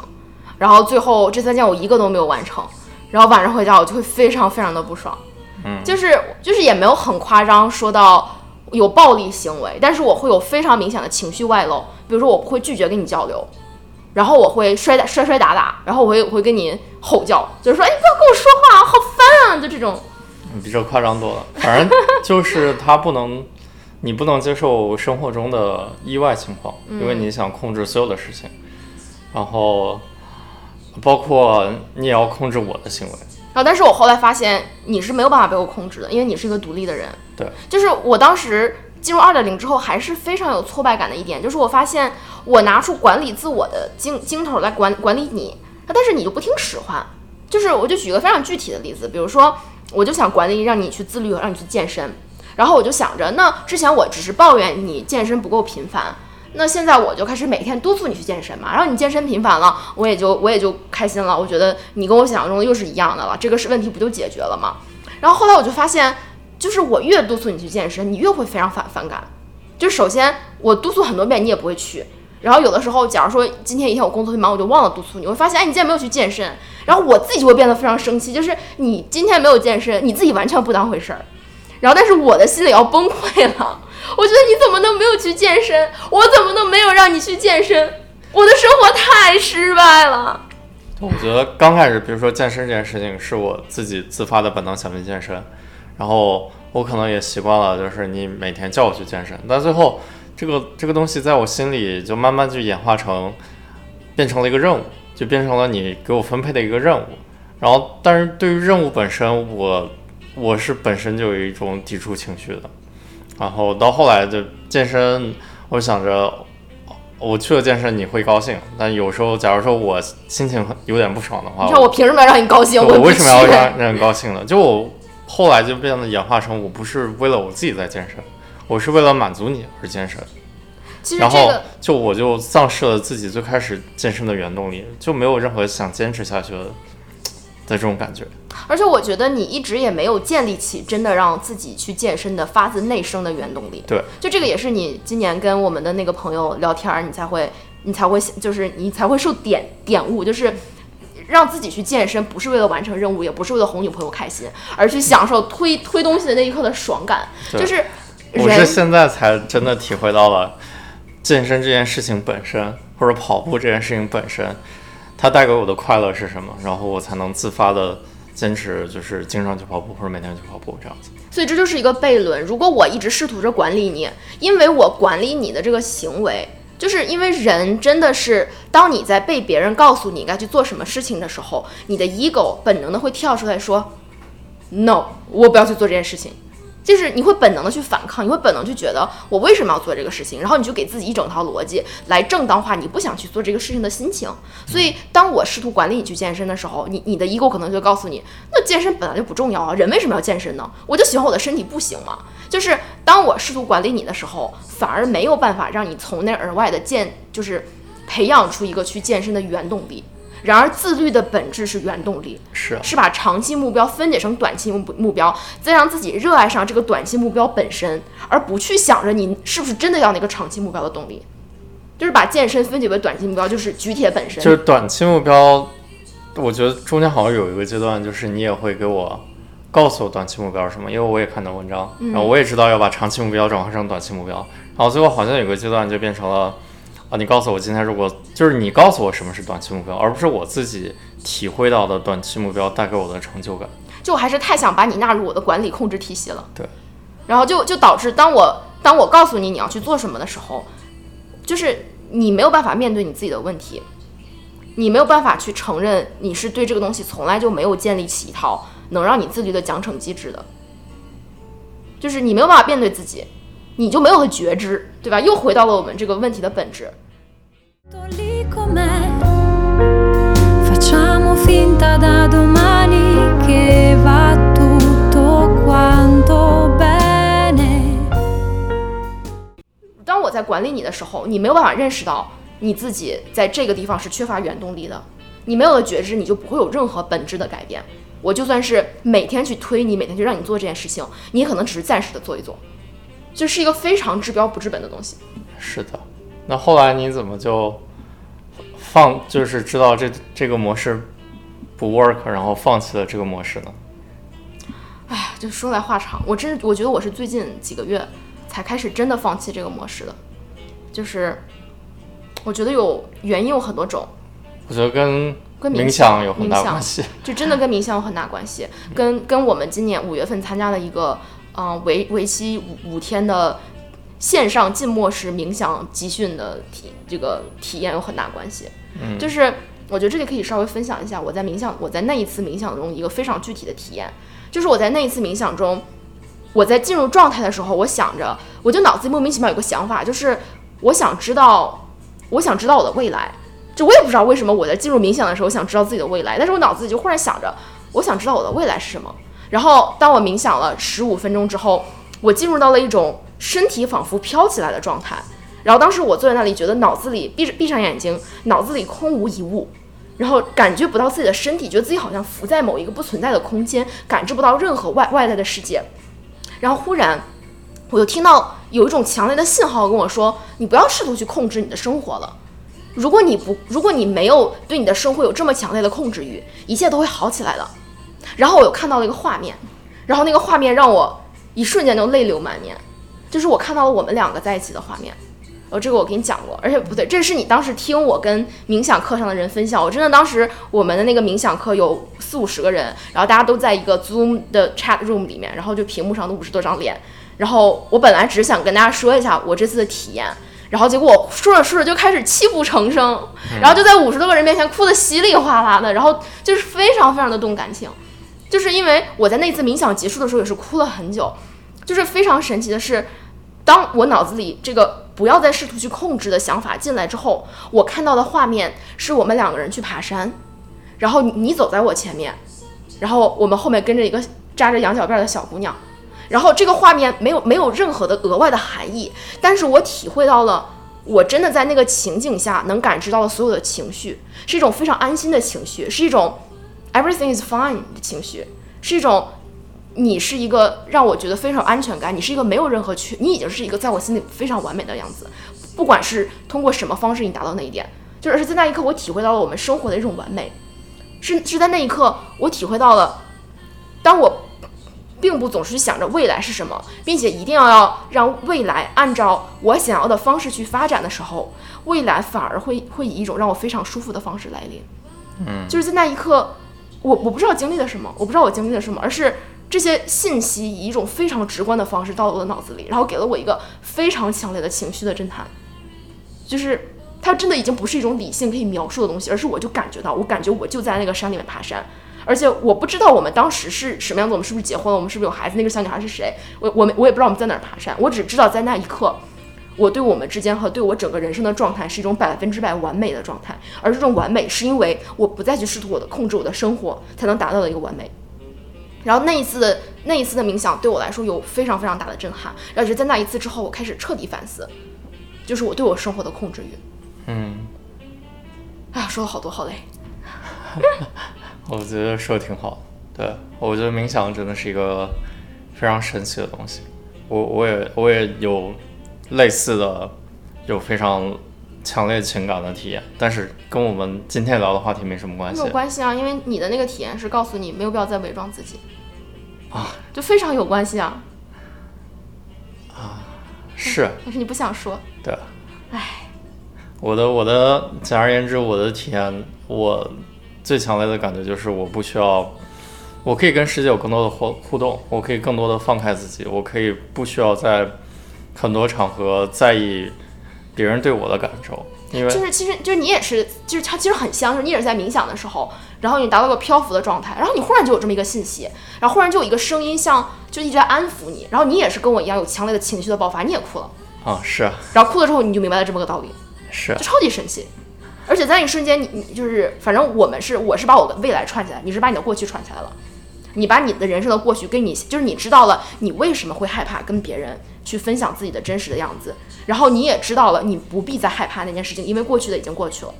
然后最后这三件我一个都没有完成，然后晚上回家我就会非常非常的不爽。嗯就是就是也没有很夸张说到有暴力行为，但是我会有非常明显的情绪外露，比如说我会拒绝跟你交流。然后我会摔打摔摔打打，然后我会我会跟你吼叫，就是说，哎，你不要跟我说话，好烦啊，就这种。嗯比这夸张多了。反正就是他不能，你不能接受生活中的意外情况，因为你想控制所有的事情，然后包括你也要控制我的行为。然后，但是我后来发现你是没有办法被我控制的，因为你是一个独立的人。对，就是我当时进入二点零之后，还是非常有挫败感的一点，就是我发现我拿出管理自我的精精头来管管理你，但是你就不听使唤。就是我就举个非常具体的例子，比如说，我就想管理让你去自律，让你去健身，然后我就想着，那之前我只是抱怨你健身不够频繁。那现在我就开始每天督促你去健身嘛，然后你健身频繁了，我也就我也就开心了。我觉得你跟我想象中的又是一样的了，这个是问题不就解决了吗？然后后来我就发现，就是我越督促你去健身，你越会非常反反感。就首先我督促很多遍，你也不会去。然后有的时候，假如说今天一天我工作很忙，我就忘了督促你，我会发现，哎，你今天没有去健身，然后我自己就会变得非常生气，就是你今天没有健身，你自己完全不当回事儿。然后但是我的心里要崩溃了。我觉得你怎么能没有去健身？我怎么能没有让你去健身？我的生活太失败了。我觉得刚开始，比如说健身这件事情，是我自己自发的本能想去健身，然后我可能也习惯了，就是你每天叫我去健身，但最后这个这个东西在我心里就慢慢就演化成，变成了一个任务，就变成了你给我分配的一个任务。然后，但是对于任务本身，我我是本身就有一种抵触情绪的。然后到后来就健身，我想着我去了健身你会高兴，但有时候假如说我心情有点不爽的话，你看我凭什么要让你高兴？我为什么要让让你高兴呢？就我后来就变得演化成我不是为了我自己在健身，我是为了满足你而健身。然后就我就丧失了自己最开始健身的原动力，就没有任何想坚持下去的这种感觉。而且我觉得你一直也没有建立起真的让自己去健身的发自内生的原动力。对，就这个也是你今年跟我们的那个朋友聊天，你才会你才会就是你才会受点点悟，就是让自己去健身不是为了完成任务，也不是为了哄女朋友开心，而去享受推 推东西的那一刻的爽感。就是我是现在才真的体会到了健身这件事情本身，或者跑步这件事情本身，它带给我的快乐是什么，然后我才能自发的。坚持就是经常去跑步，或者每天去跑步这样子。所以这就是一个悖论。如果我一直试图着管理你，因为我管理你的这个行为，就是因为人真的是，当你在被别人告诉你应该去做什么事情的时候，你的 ego 本能的会跳出来说，no，我不要去做这件事情。就是你会本能的去反抗，你会本能去觉得我为什么要做这个事情，然后你就给自己一整套逻辑来正当化你不想去做这个事情的心情。所以当我试图管理你去健身的时候，你你的 ego 可能就告诉你，那健身本来就不重要啊，人为什么要健身呢？我就喜欢我的身体，不行吗？就是当我试图管理你的时候，反而没有办法让你从内而外的健，就是培养出一个去健身的原动力。然而，自律的本质是原动力，是是把长期目标分解成短期目目标，再让自己热爱上这个短期目标本身，而不去想着你是不是真的要那个长期目标的动力，就是把健身分解为短期目标，就是举铁本身。就是短期目标，我觉得中间好像有一个阶段，就是你也会给我告诉我短期目标是什么，因为我也看到文章，然后我也知道要把长期目标转化成短期目标，然后最后好像有个阶段就变成了。啊，你告诉我今天如果就是你告诉我什么是短期目标，而不是我自己体会到的短期目标带给我的成就感。就我还是太想把你纳入我的管理控制体系了。对。然后就就导致当我当我告诉你你要去做什么的时候，就是你没有办法面对你自己的问题，你没有办法去承认你是对这个东西从来就没有建立起一套能让你自律的奖惩机制的，就是你没有办法面对自己。你就没有了觉知，对吧？又回到了我们这个问题的本质。当我在管理你的时候，你没有办法认识到你自己在这个地方是缺乏原动力的。你没有了觉知，你就不会有任何本质的改变。我就算是每天去推你，每天去让你做这件事情，你可能只是暂时的做一做。就是一个非常治标不治本的东西。是的，那后来你怎么就放，就是知道这这个模式不 work，然后放弃了这个模式呢？哎，就说来话长。我真，我觉得我是最近几个月才开始真的放弃这个模式的。就是我觉得有原因有很多种。我觉得跟跟冥想有很大关系。就真的跟冥想有很大关系，跟跟我们今年五月份参加的一个。嗯，为为期五五天的线上静默式冥想集训的体这个体验有很大关系。嗯，就是我觉得这里可以稍微分享一下我在冥想我在那一次冥想中一个非常具体的体验，就是我在那一次冥想中，我在进入状态的时候，我想着，我就脑子里莫名其妙有个想法，就是我想知道，我想知道我的未来。就我也不知道为什么我在进入冥想的时候想知道自己的未来，但是我脑子里就忽然想着，我想知道我的未来是什么。然后，当我冥想了十五分钟之后，我进入到了一种身体仿佛飘起来的状态。然后当时我坐在那里，觉得脑子里闭着闭上眼睛，脑子里空无一物，然后感觉不到自己的身体，觉得自己好像浮在某一个不存在的空间，感知不到任何外外在的世界。然后忽然，我就听到有一种强烈的信号跟我说：“你不要试图去控制你的生活了。如果你不，如果你没有对你的生活有这么强烈的控制欲，一切都会好起来的。”然后我又看到了一个画面，然后那个画面让我一瞬间就泪流满面，就是我看到了我们两个在一起的画面。哦，这个我给你讲过，而且不对，这是你当时听我跟冥想课上的人分享。我真的当时我们的那个冥想课有四五十个人，然后大家都在一个 Zoom 的 chat room 里面，然后就屏幕上的五十多张脸。然后我本来只是想跟大家说一下我这次的体验，然后结果我说着说着就开始泣不成声，然后就在五十多个人面前哭得稀里哗啦的，然后就是非常非常的动感情，就是因为我在那次冥想结束的时候也是哭了很久，就是非常神奇的是，当我脑子里这个。不要再试图去控制的想法进来之后，我看到的画面是我们两个人去爬山，然后你走在我前面，然后我们后面跟着一个扎着羊角辫的小姑娘，然后这个画面没有没有任何的额外的含义，但是我体会到了，我真的在那个情景下能感知到的所有的情绪，是一种非常安心的情绪，是一种 everything is fine 的情绪，是一种。你是一个让我觉得非常安全感，你是一个没有任何缺，你已经是一个在我心里非常完美的样子。不管是通过什么方式，你达到那一点，就是在那一刻，我体会到了我们生活的一种完美。是是在那一刻，我体会到了，当我并不总是想着未来是什么，并且一定要要让未来按照我想要的方式去发展的时候，未来反而会会以一种让我非常舒服的方式来临。嗯，就是在那一刻，我我不知道经历了什么，我不知道我经历了什么，而是。这些信息以一种非常直观的方式到了我的脑子里，然后给了我一个非常强烈的情绪的震撼，就是它真的已经不是一种理性可以描述的东西，而是我就感觉到，我感觉我就在那个山里面爬山，而且我不知道我们当时是什么样子，我们是不是结婚了，我们是不是有孩子，那个小女孩是谁，我我们我也不知道我们在哪儿爬山，我只知道在那一刻，我对我们之间和对我整个人生的状态是一种百分之百完美的状态，而这种完美是因为我不再去试图我的控制我的生活才能达到的一个完美。然后那一次的那一次的冥想对我来说有非常非常大的震撼，然后就在那一次之后，我开始彻底反思，就是我对我生活的控制欲。嗯，哎呀，说了好多，好累。我觉得说的挺好的，对我觉得冥想真的是一个非常神奇的东西。我我也我也有类似的有非常强烈情感的体验，但是跟我们今天聊的话题没什么关系。没有关系啊，因为你的那个体验是告诉你没有必要再伪装自己。啊，就非常有关系啊！啊，是，但是你不想说，对，唉，我的我的，简而言之，我的体验，我最强烈的感觉就是我不需要，我可以跟世界有更多的互互动，我可以更多的放开自己，我可以不需要在很多场合在意别人对我的感受。因为就是其实就是你也是，就是它其实很像，就是你也是在冥想的时候，然后你达到个漂浮的状态，然后你忽然就有这么一个信息，然后忽然就有一个声音，像就一直在安抚你，然后你也是跟我一样有强烈的情绪的爆发，你也哭了啊，是，然后哭了之后你就明白了这么个道理，是，就超级神奇，而且在那一瞬间，你你就是反正我们是我是把我的未来串起来，你是把你的过去串起来了，你把你的人生的过去跟你就是你知道了你为什么会害怕跟别人去分享自己的真实的样子。然后你也知道了，你不必再害怕那件事情，因为过去的已经过去了。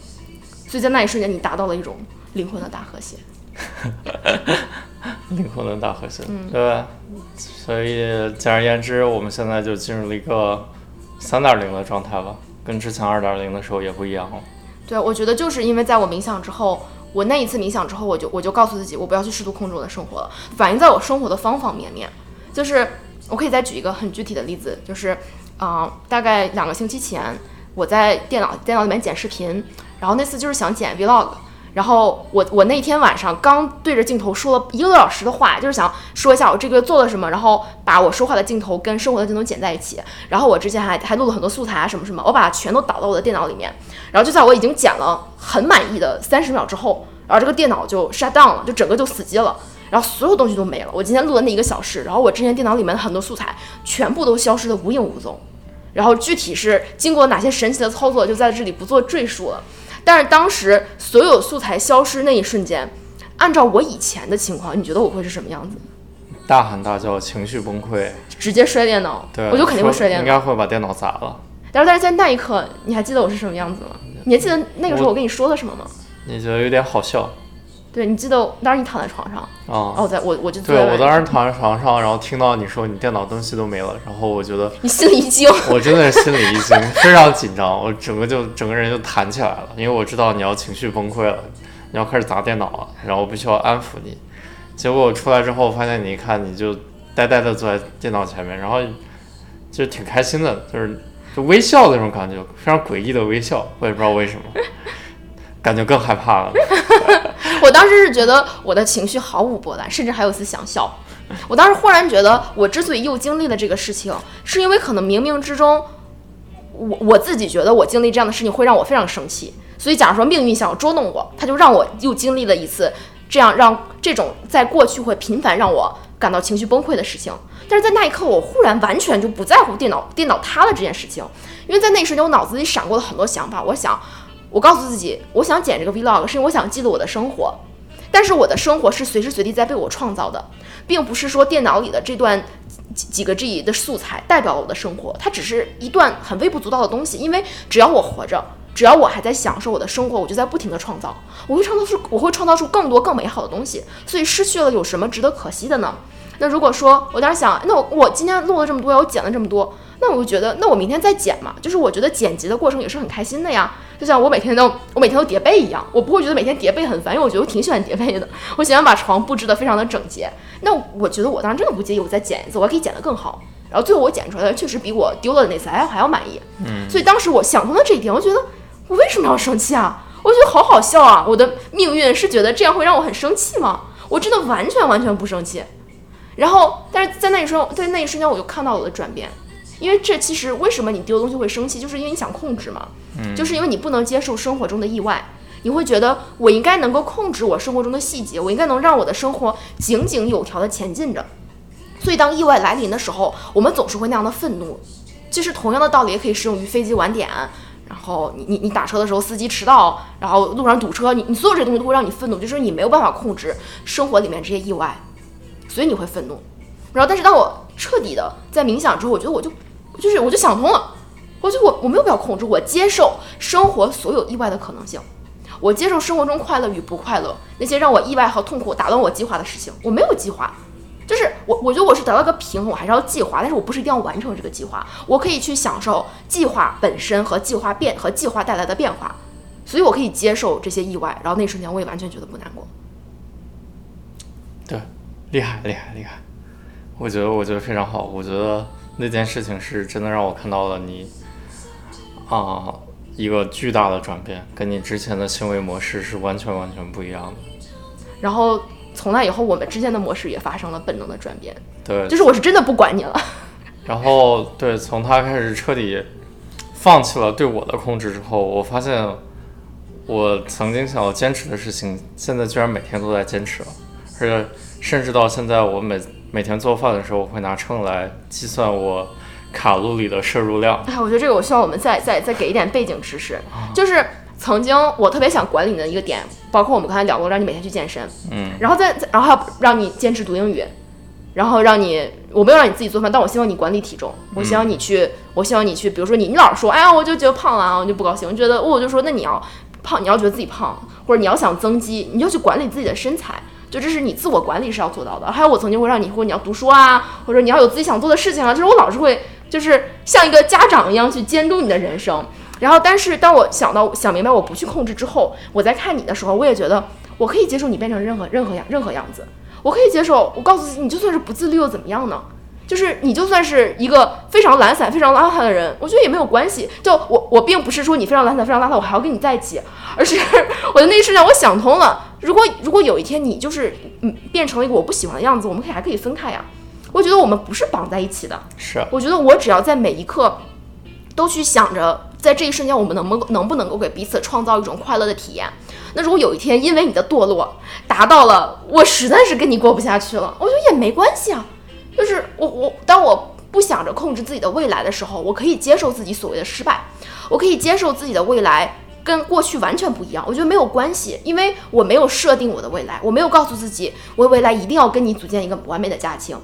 所以在那一瞬间，你达到了一种灵魂的大和谐。灵魂的大和谐，对。所以简而言之，我们现在就进入了一个三点零的状态吧，跟之前二点零的时候也不一样了。对，我觉得就是因为在我冥想之后，我那一次冥想之后，我就我就告诉自己，我不要去试图控制我的生活了，反映在我生活的方方面面。就是我可以再举一个很具体的例子，就是。啊，大概两个星期前，我在电脑电脑里面剪视频，然后那次就是想剪 vlog，然后我我那天晚上刚对着镜头说了一个多小时的话，就是想说一下我这个月做了什么，然后把我说话的镜头跟生活的镜头剪在一起，然后我之前还还录了很多素材啊什么什么，我把它全都导到我的电脑里面，然后就在我已经剪了很满意的三十秒之后，然后这个电脑就 shut down 了，就整个就死机了。然后所有东西都没了。我今天录的那一个小时，然后我之前电脑里面的很多素材全部都消失的无影无踪。然后具体是经过哪些神奇的操作，就在这里不做赘述了。但是当时所有素材消失那一瞬间，按照我以前的情况，你觉得我会是什么样子？大喊大叫，情绪崩溃，直接摔电脑。对，我就肯定会摔电脑，应该会把电脑砸了。但是但是在那一刻，你还记得我是什么样子吗？你还记得那个时候我跟你说的什么吗？你觉得有点好笑对，你记得当时你躺在床上，然后啊？我在我我就对我当时躺在床上，然后听到你说你电脑东西都没了，然后我觉得你心里一惊，我真的是心里一惊，非常紧张，我整个就整个人就弹起来了，因为我知道你要情绪崩溃了，你要开始砸电脑了，然后我必须要安抚你。结果我出来之后，发现你一看你就呆呆的坐在电脑前面，然后就挺开心的，就是就微笑的那种感觉，非常诡异的微笑，我也不知道为什么，感觉更害怕了。我当时是觉得我的情绪毫无波澜，甚至还有一丝想笑。我当时忽然觉得，我之所以又经历了这个事情，是因为可能冥冥之中，我我自己觉得我经历这样的事情会让我非常生气。所以，假如说命运想要捉弄我，他就让我又经历了一次这样让这种在过去会频繁让我感到情绪崩溃的事情。但是在那一刻，我忽然完全就不在乎电脑电脑塌了这件事情，因为在那一瞬间，我脑子里闪过了很多想法。我想，我告诉自己，我想剪这个 vlog 是因为我想记录我的生活，但是我的生活是随时随地在被我创造的，并不是说电脑里的这段几几个 G 的素材代表了我的生活，它只是一段很微不足道的东西。因为只要我活着，只要我还在享受我的生活，我就在不停的创造，我会创造出我会创造出更多更美好的东西。所以失去了有什么值得可惜的呢？那如果说我当时想，那我我今天录了这么多，我剪了这么多，那我就觉得，那我明天再剪嘛，就是我觉得剪辑的过程也是很开心的呀。就像我每天都我每天都叠被一样，我不会觉得每天叠被很烦，因为我觉得我挺喜欢叠被的，我喜欢把床布置得非常的整洁。那我觉得我当时真的不介意，我再剪一次，我还可以剪得更好。然后最后我剪出来的确实比我丢了的那次还要还要满意。嗯，所以当时我想通了这一点，我觉得我为什么要生气啊？我觉得好好笑啊！我的命运是觉得这样会让我很生气吗？我真的完全完全不生气。然后，但是在那一瞬，在那一瞬间，我就看到了我的转变，因为这其实为什么你丢东西会生气，就是因为你想控制嘛，嗯就是因为你不能接受生活中的意外，你会觉得我应该能够控制我生活中的细节，我应该能让我的生活井井有条的前进着。所以当意外来临的时候，我们总是会那样的愤怒。其实同样的道理也可以适用于飞机晚点，然后你你你打车的时候司机迟到，然后路上堵车，你你所有这些东西都会让你愤怒，就是你没有办法控制生活里面这些意外。所以你会愤怒。然后，但是当我彻底的在冥想之后，我觉得我就就是我就想通了，我觉得我我没有必要控制，我接受生活所有意外的可能性，我接受生活中快乐与不快乐，那些让我意外和痛苦打乱我计划的事情，我没有计划。就是我，我觉得我是得到个平衡，我还是要计划，但是我不是一定要完成这个计划，我可以去享受计划本身和计划变和计划带来的变化，所以我可以接受这些意外，然后那瞬间我也完全觉得不难过。对，厉害厉害厉害！我觉得我觉得非常好，我觉得那件事情是真的让我看到了你啊、一个巨大的转变，跟你之前的行为模式是完全完全不一样的。然后从那以后，我们之间的模式也发生了本能的转变，对，就是我是真的不管你了。然后对，从他开始彻底放弃了对我的控制之后，我发现我曾经想要坚持的事情，现在居然每天都在坚持了，而且甚至到现在，我每每天做饭的时候，我会拿秤来计算我卡路里的摄入量。哎，我觉得这个我需要我们再再再给一点背景知识，就是曾经我特别想管理你的一个点，包括我们刚才聊过，让你每天去健身，嗯，然后再再然后还让你坚持读英语，然后让你我没有让你自己做饭，但我希望你管理体重，我希望你去，我希望你去，比如说你你老是说，哎呀，我就觉得胖了啊，我就不高兴，我觉得我就说那你要胖，你要觉得自己胖，或者你要想增肌，你就去管理自己的身材。就这是你自我管理是要做到的，还有我曾经会让你，或者你要读书啊，或者你要有自己想做的事情啊，就是我老是会，就是像一个家长一样去监督你的人生。然后，但是当我想到想明白我不去控制之后，我在看你的时候，我也觉得我可以接受你变成任何任何样任何样子，我可以接受。我告诉自己，你就算是不自律又怎么样呢？就是你就算是一个非常懒散、非常邋遢的人，我觉得也没有关系。就我我并不是说你非常懒散、非常邋遢，我还要跟你在一起，而是 我的那一瞬间我想通了。如果如果有一天你就是嗯变成了一个我不喜欢的样子，我们可以还可以分开呀。我觉得我们不是绑在一起的。是啊，我觉得我只要在每一刻都去想着，在这一瞬间我们能不能不能够给彼此创造一种快乐的体验。那如果有一天因为你的堕落达到了我实在是跟你过不下去了，我觉得也没关系啊。就是我我当我不想着控制自己的未来的时候，我可以接受自己所谓的失败，我可以接受自己的未来跟过去完全不一样。我觉得没有关系，因为我没有设定我的未来，我没有告诉自己我未来一定要跟你组建一个完美的家庭，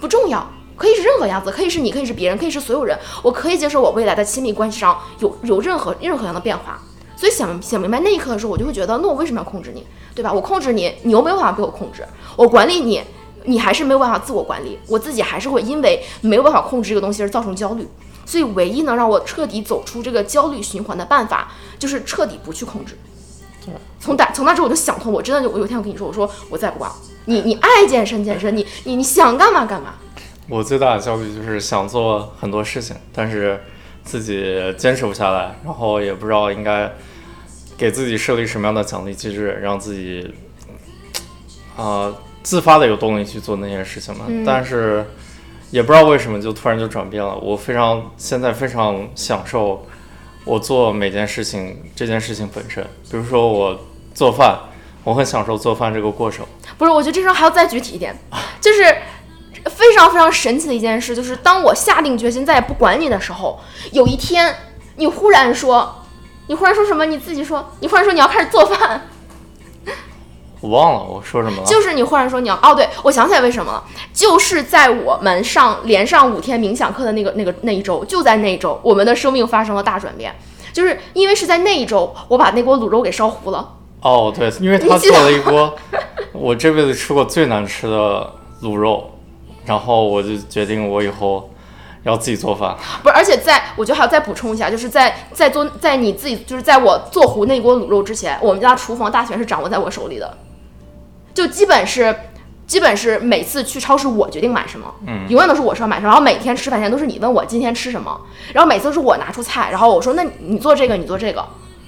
不重要。可以是任何样子，可以是你，可以是别人，可以是所有人，我可以接受我未来的亲密关系上有有任何任何样的变化。所以想想明白那一刻的时候，我就会觉得，那我为什么要控制你，对吧？我控制你，你又没有办法被我控制；我管理你，你还是没有办法自我管理，我自己还是会因为没有办法控制这个东西而造成焦虑。所以，唯一能让我彻底走出这个焦虑循环的办法，就是彻底不去控制。从打从那之后我就想通，我真的就我有一天我跟你说，我说我再不管，你你爱健身健身，你你你想干嘛干嘛。我最大的焦虑就是想做很多事情，但是自己坚持不下来，然后也不知道应该给自己设立什么样的奖励机制，让自己啊、自发的有动力去做那些事情嘛。嗯但是也不知道为什么就突然就转变了，我非常现在非常享受我做每件事情这件事情本身，比如说我做饭，我很享受做饭这个过程。不是，我觉得这时候还要再具体一点，就是非常非常神奇的一件事，就是当我下定决心再也不管你的时候，有一天你忽然说，你忽然说什么？你自己说，你忽然说你要开始做饭，我忘了我说什么了，就是你忽然说你要哦，对我想起来为什么了，就是在我们上连上五天冥想课的那个那个那一周，就在那一周，我们的生命发生了大转变，就是因为是在那一周，我把那锅卤肉给烧糊了。哦，对，因为 他做了一锅我这辈子吃过最难吃的卤肉，然后我就决定我以后要自己做饭。不是，而且在我觉得还要再补充一下，就是在在做在你自己就是在我做糊那锅卤肉之前，我们家厨房大权是掌握在我手里的，就基本是基本是每次去超市我决定买什么，嗯永远都是我说要买什么，然后每天吃饭前都是你问我今天吃什么，然后每次都是我拿出菜，然后我说那你做这个，你做这个。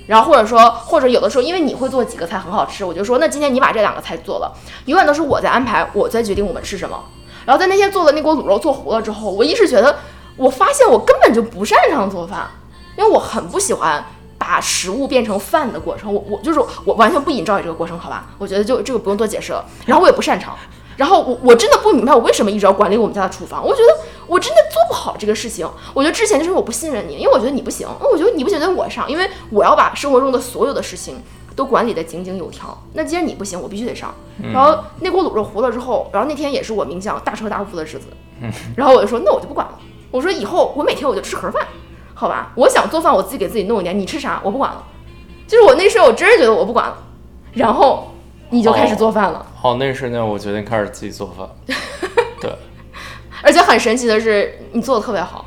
然后或者说，或者有的时候，因为你会做几个菜很好吃，我就说那今天你把这两个菜做了，永远都是我在安排，我在决定我们吃什么。然后在那天做的那锅卤肉做糊了之后，我一直觉得，我发现我根本就不擅长做饭，因为我很不喜欢把食物变成饭的过程。我我就是我完全不引照你这个过程，好吧？我觉得就这个不用多解释了。然后我也不擅长，然后我我真的不明白我为什么一直要管理我们家的厨房。我觉得我真的做不好这个事情。我觉得之前就是我不信任你，因为我觉得你不行，我觉得你不行就我上，因为我要把生活中的所有的事情。都管理的井井有条，那既然你不行，我必须得上。然后那锅卤肉糊了之后，然后那天也是我冥想大彻大悟的日子，然后我就说那我就不管了，我说以后我每天我就吃盒饭，好吧？我想做饭我自己给自己弄一点，你吃啥我不管了。就是我那时候我真是觉得我不管了，然后你就开始做饭了。好，那一瞬间我决定开始自己做饭。对，而且很神奇的是，你做的特别好，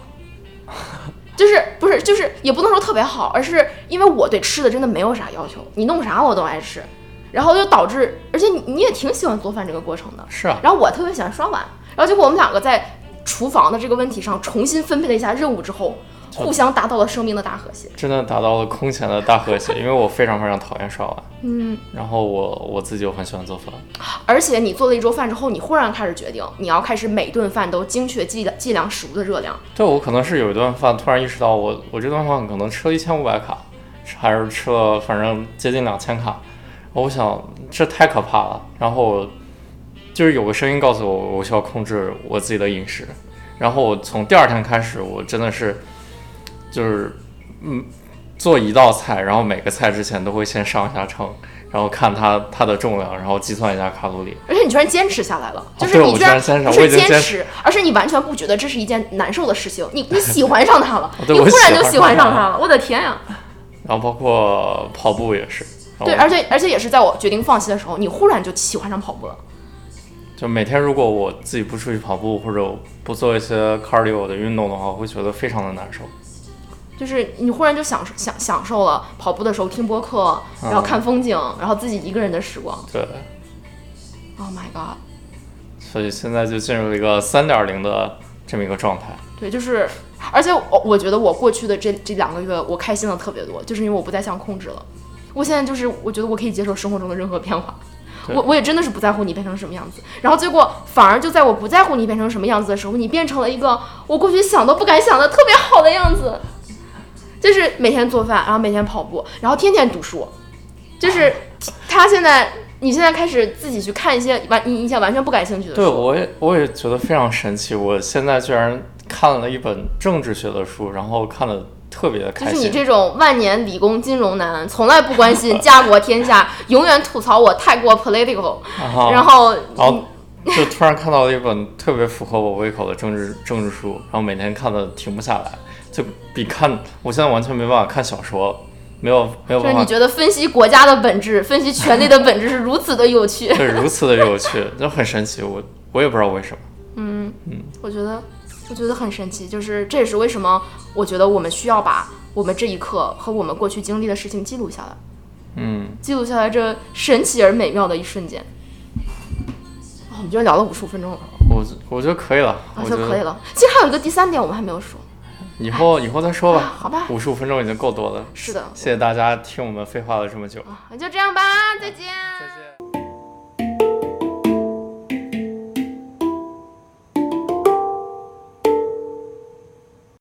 就是不是就是也不能说特别好，而是因为我对吃的真的没有啥要求，你弄啥我都爱吃，然后就导致，而且你你也挺喜欢做饭这个过程的，是啊，然后我特别喜欢刷碗，然后结果我们两个在厨房的这个问题上重新分配了一下任务之后，互相达到了生命的大和谐。真的达到了空前的大和谐，因为我非常非常讨厌刷碗，嗯，然后我我自己又很喜欢做饭。而且你做了一桌饭之后，你忽然开始决定，你要开始每顿饭都精确计计量食物的热量。对我可能是有一顿饭突然意识到我我这顿饭可能吃了一千五百卡，还是吃了反正接近两千卡，我想这太可怕了。然后就是有个声音告诉我，我需要控制我自己的饮食。然后我从第二天开始，我真的是就是嗯做一道菜，然后每个菜之前都会先上一下称，然后看它它的重量，然后计算一下卡路里。而且你居然坚持下来了，就是你居然不是坚持，而是你完全不觉得这是一件难受的事情，你你喜欢上它了，你忽然就喜欢上它了，我的天呀！然后包括跑步也是，对，而且而且也是在我决定放弃的时候，你忽然就喜欢上跑步了。就每天如果我自己不出去跑步或者不做一些 cardio 的运动的话，我会觉得非常的难受。就是你忽然就享受享享受了跑步的时候听播客，然后看风景，然后自己一个人的时光。对，Oh my god！所以现在就进入了一个三点零的这么一个状态。对，就是，而且我我觉得我过去的这这两个月，我开心的特别多，就是因为我不再想控制了。我现在就是我觉得我可以接受生活中的任何变化，我我也真的是不在乎你变成什么样子。然后结果反而就在我不在乎你变成什么样子的时候，你变成了一个我过去想都不敢想的特别好的样子，就是每天做饭，然后每天跑步，然后天天读书，就是他现在。你现在开始自己去看一些完你以前完全不感兴趣的书，对，我也我也觉得非常神奇。我现在居然看了一本政治学的书，然后看的特别的就是你。这种万年理工金融男，从来不关心家国天下，永远吐槽我太过 political，然后然后然后就突然看到了一本特别符合我胃口的政治政治书，然后每天看的停不下来，就比看我现在完全没办法看小说，没有没有办法就是你，觉得分析国家的本质，分析权力的本质是如此的有趣。对，如此的有趣，就很神奇，我我也不知道为什么。嗯嗯我觉得，我觉得很神奇，就是这也是为什么我觉得我们需要把我们这一刻和我们过去经历的事情记录下来，嗯，记录下来这神奇而美妙的一瞬间。哦我们居然聊了五十五分钟了，我我觉得可以了，啊，我觉得就可以了。其实还有一个第三点我们还没有说，以后以后再说吧。好吧？五十五分钟已经够多了，是的，谢谢大家听我们废话了这么久，啊，那就这样吧，再见。再见。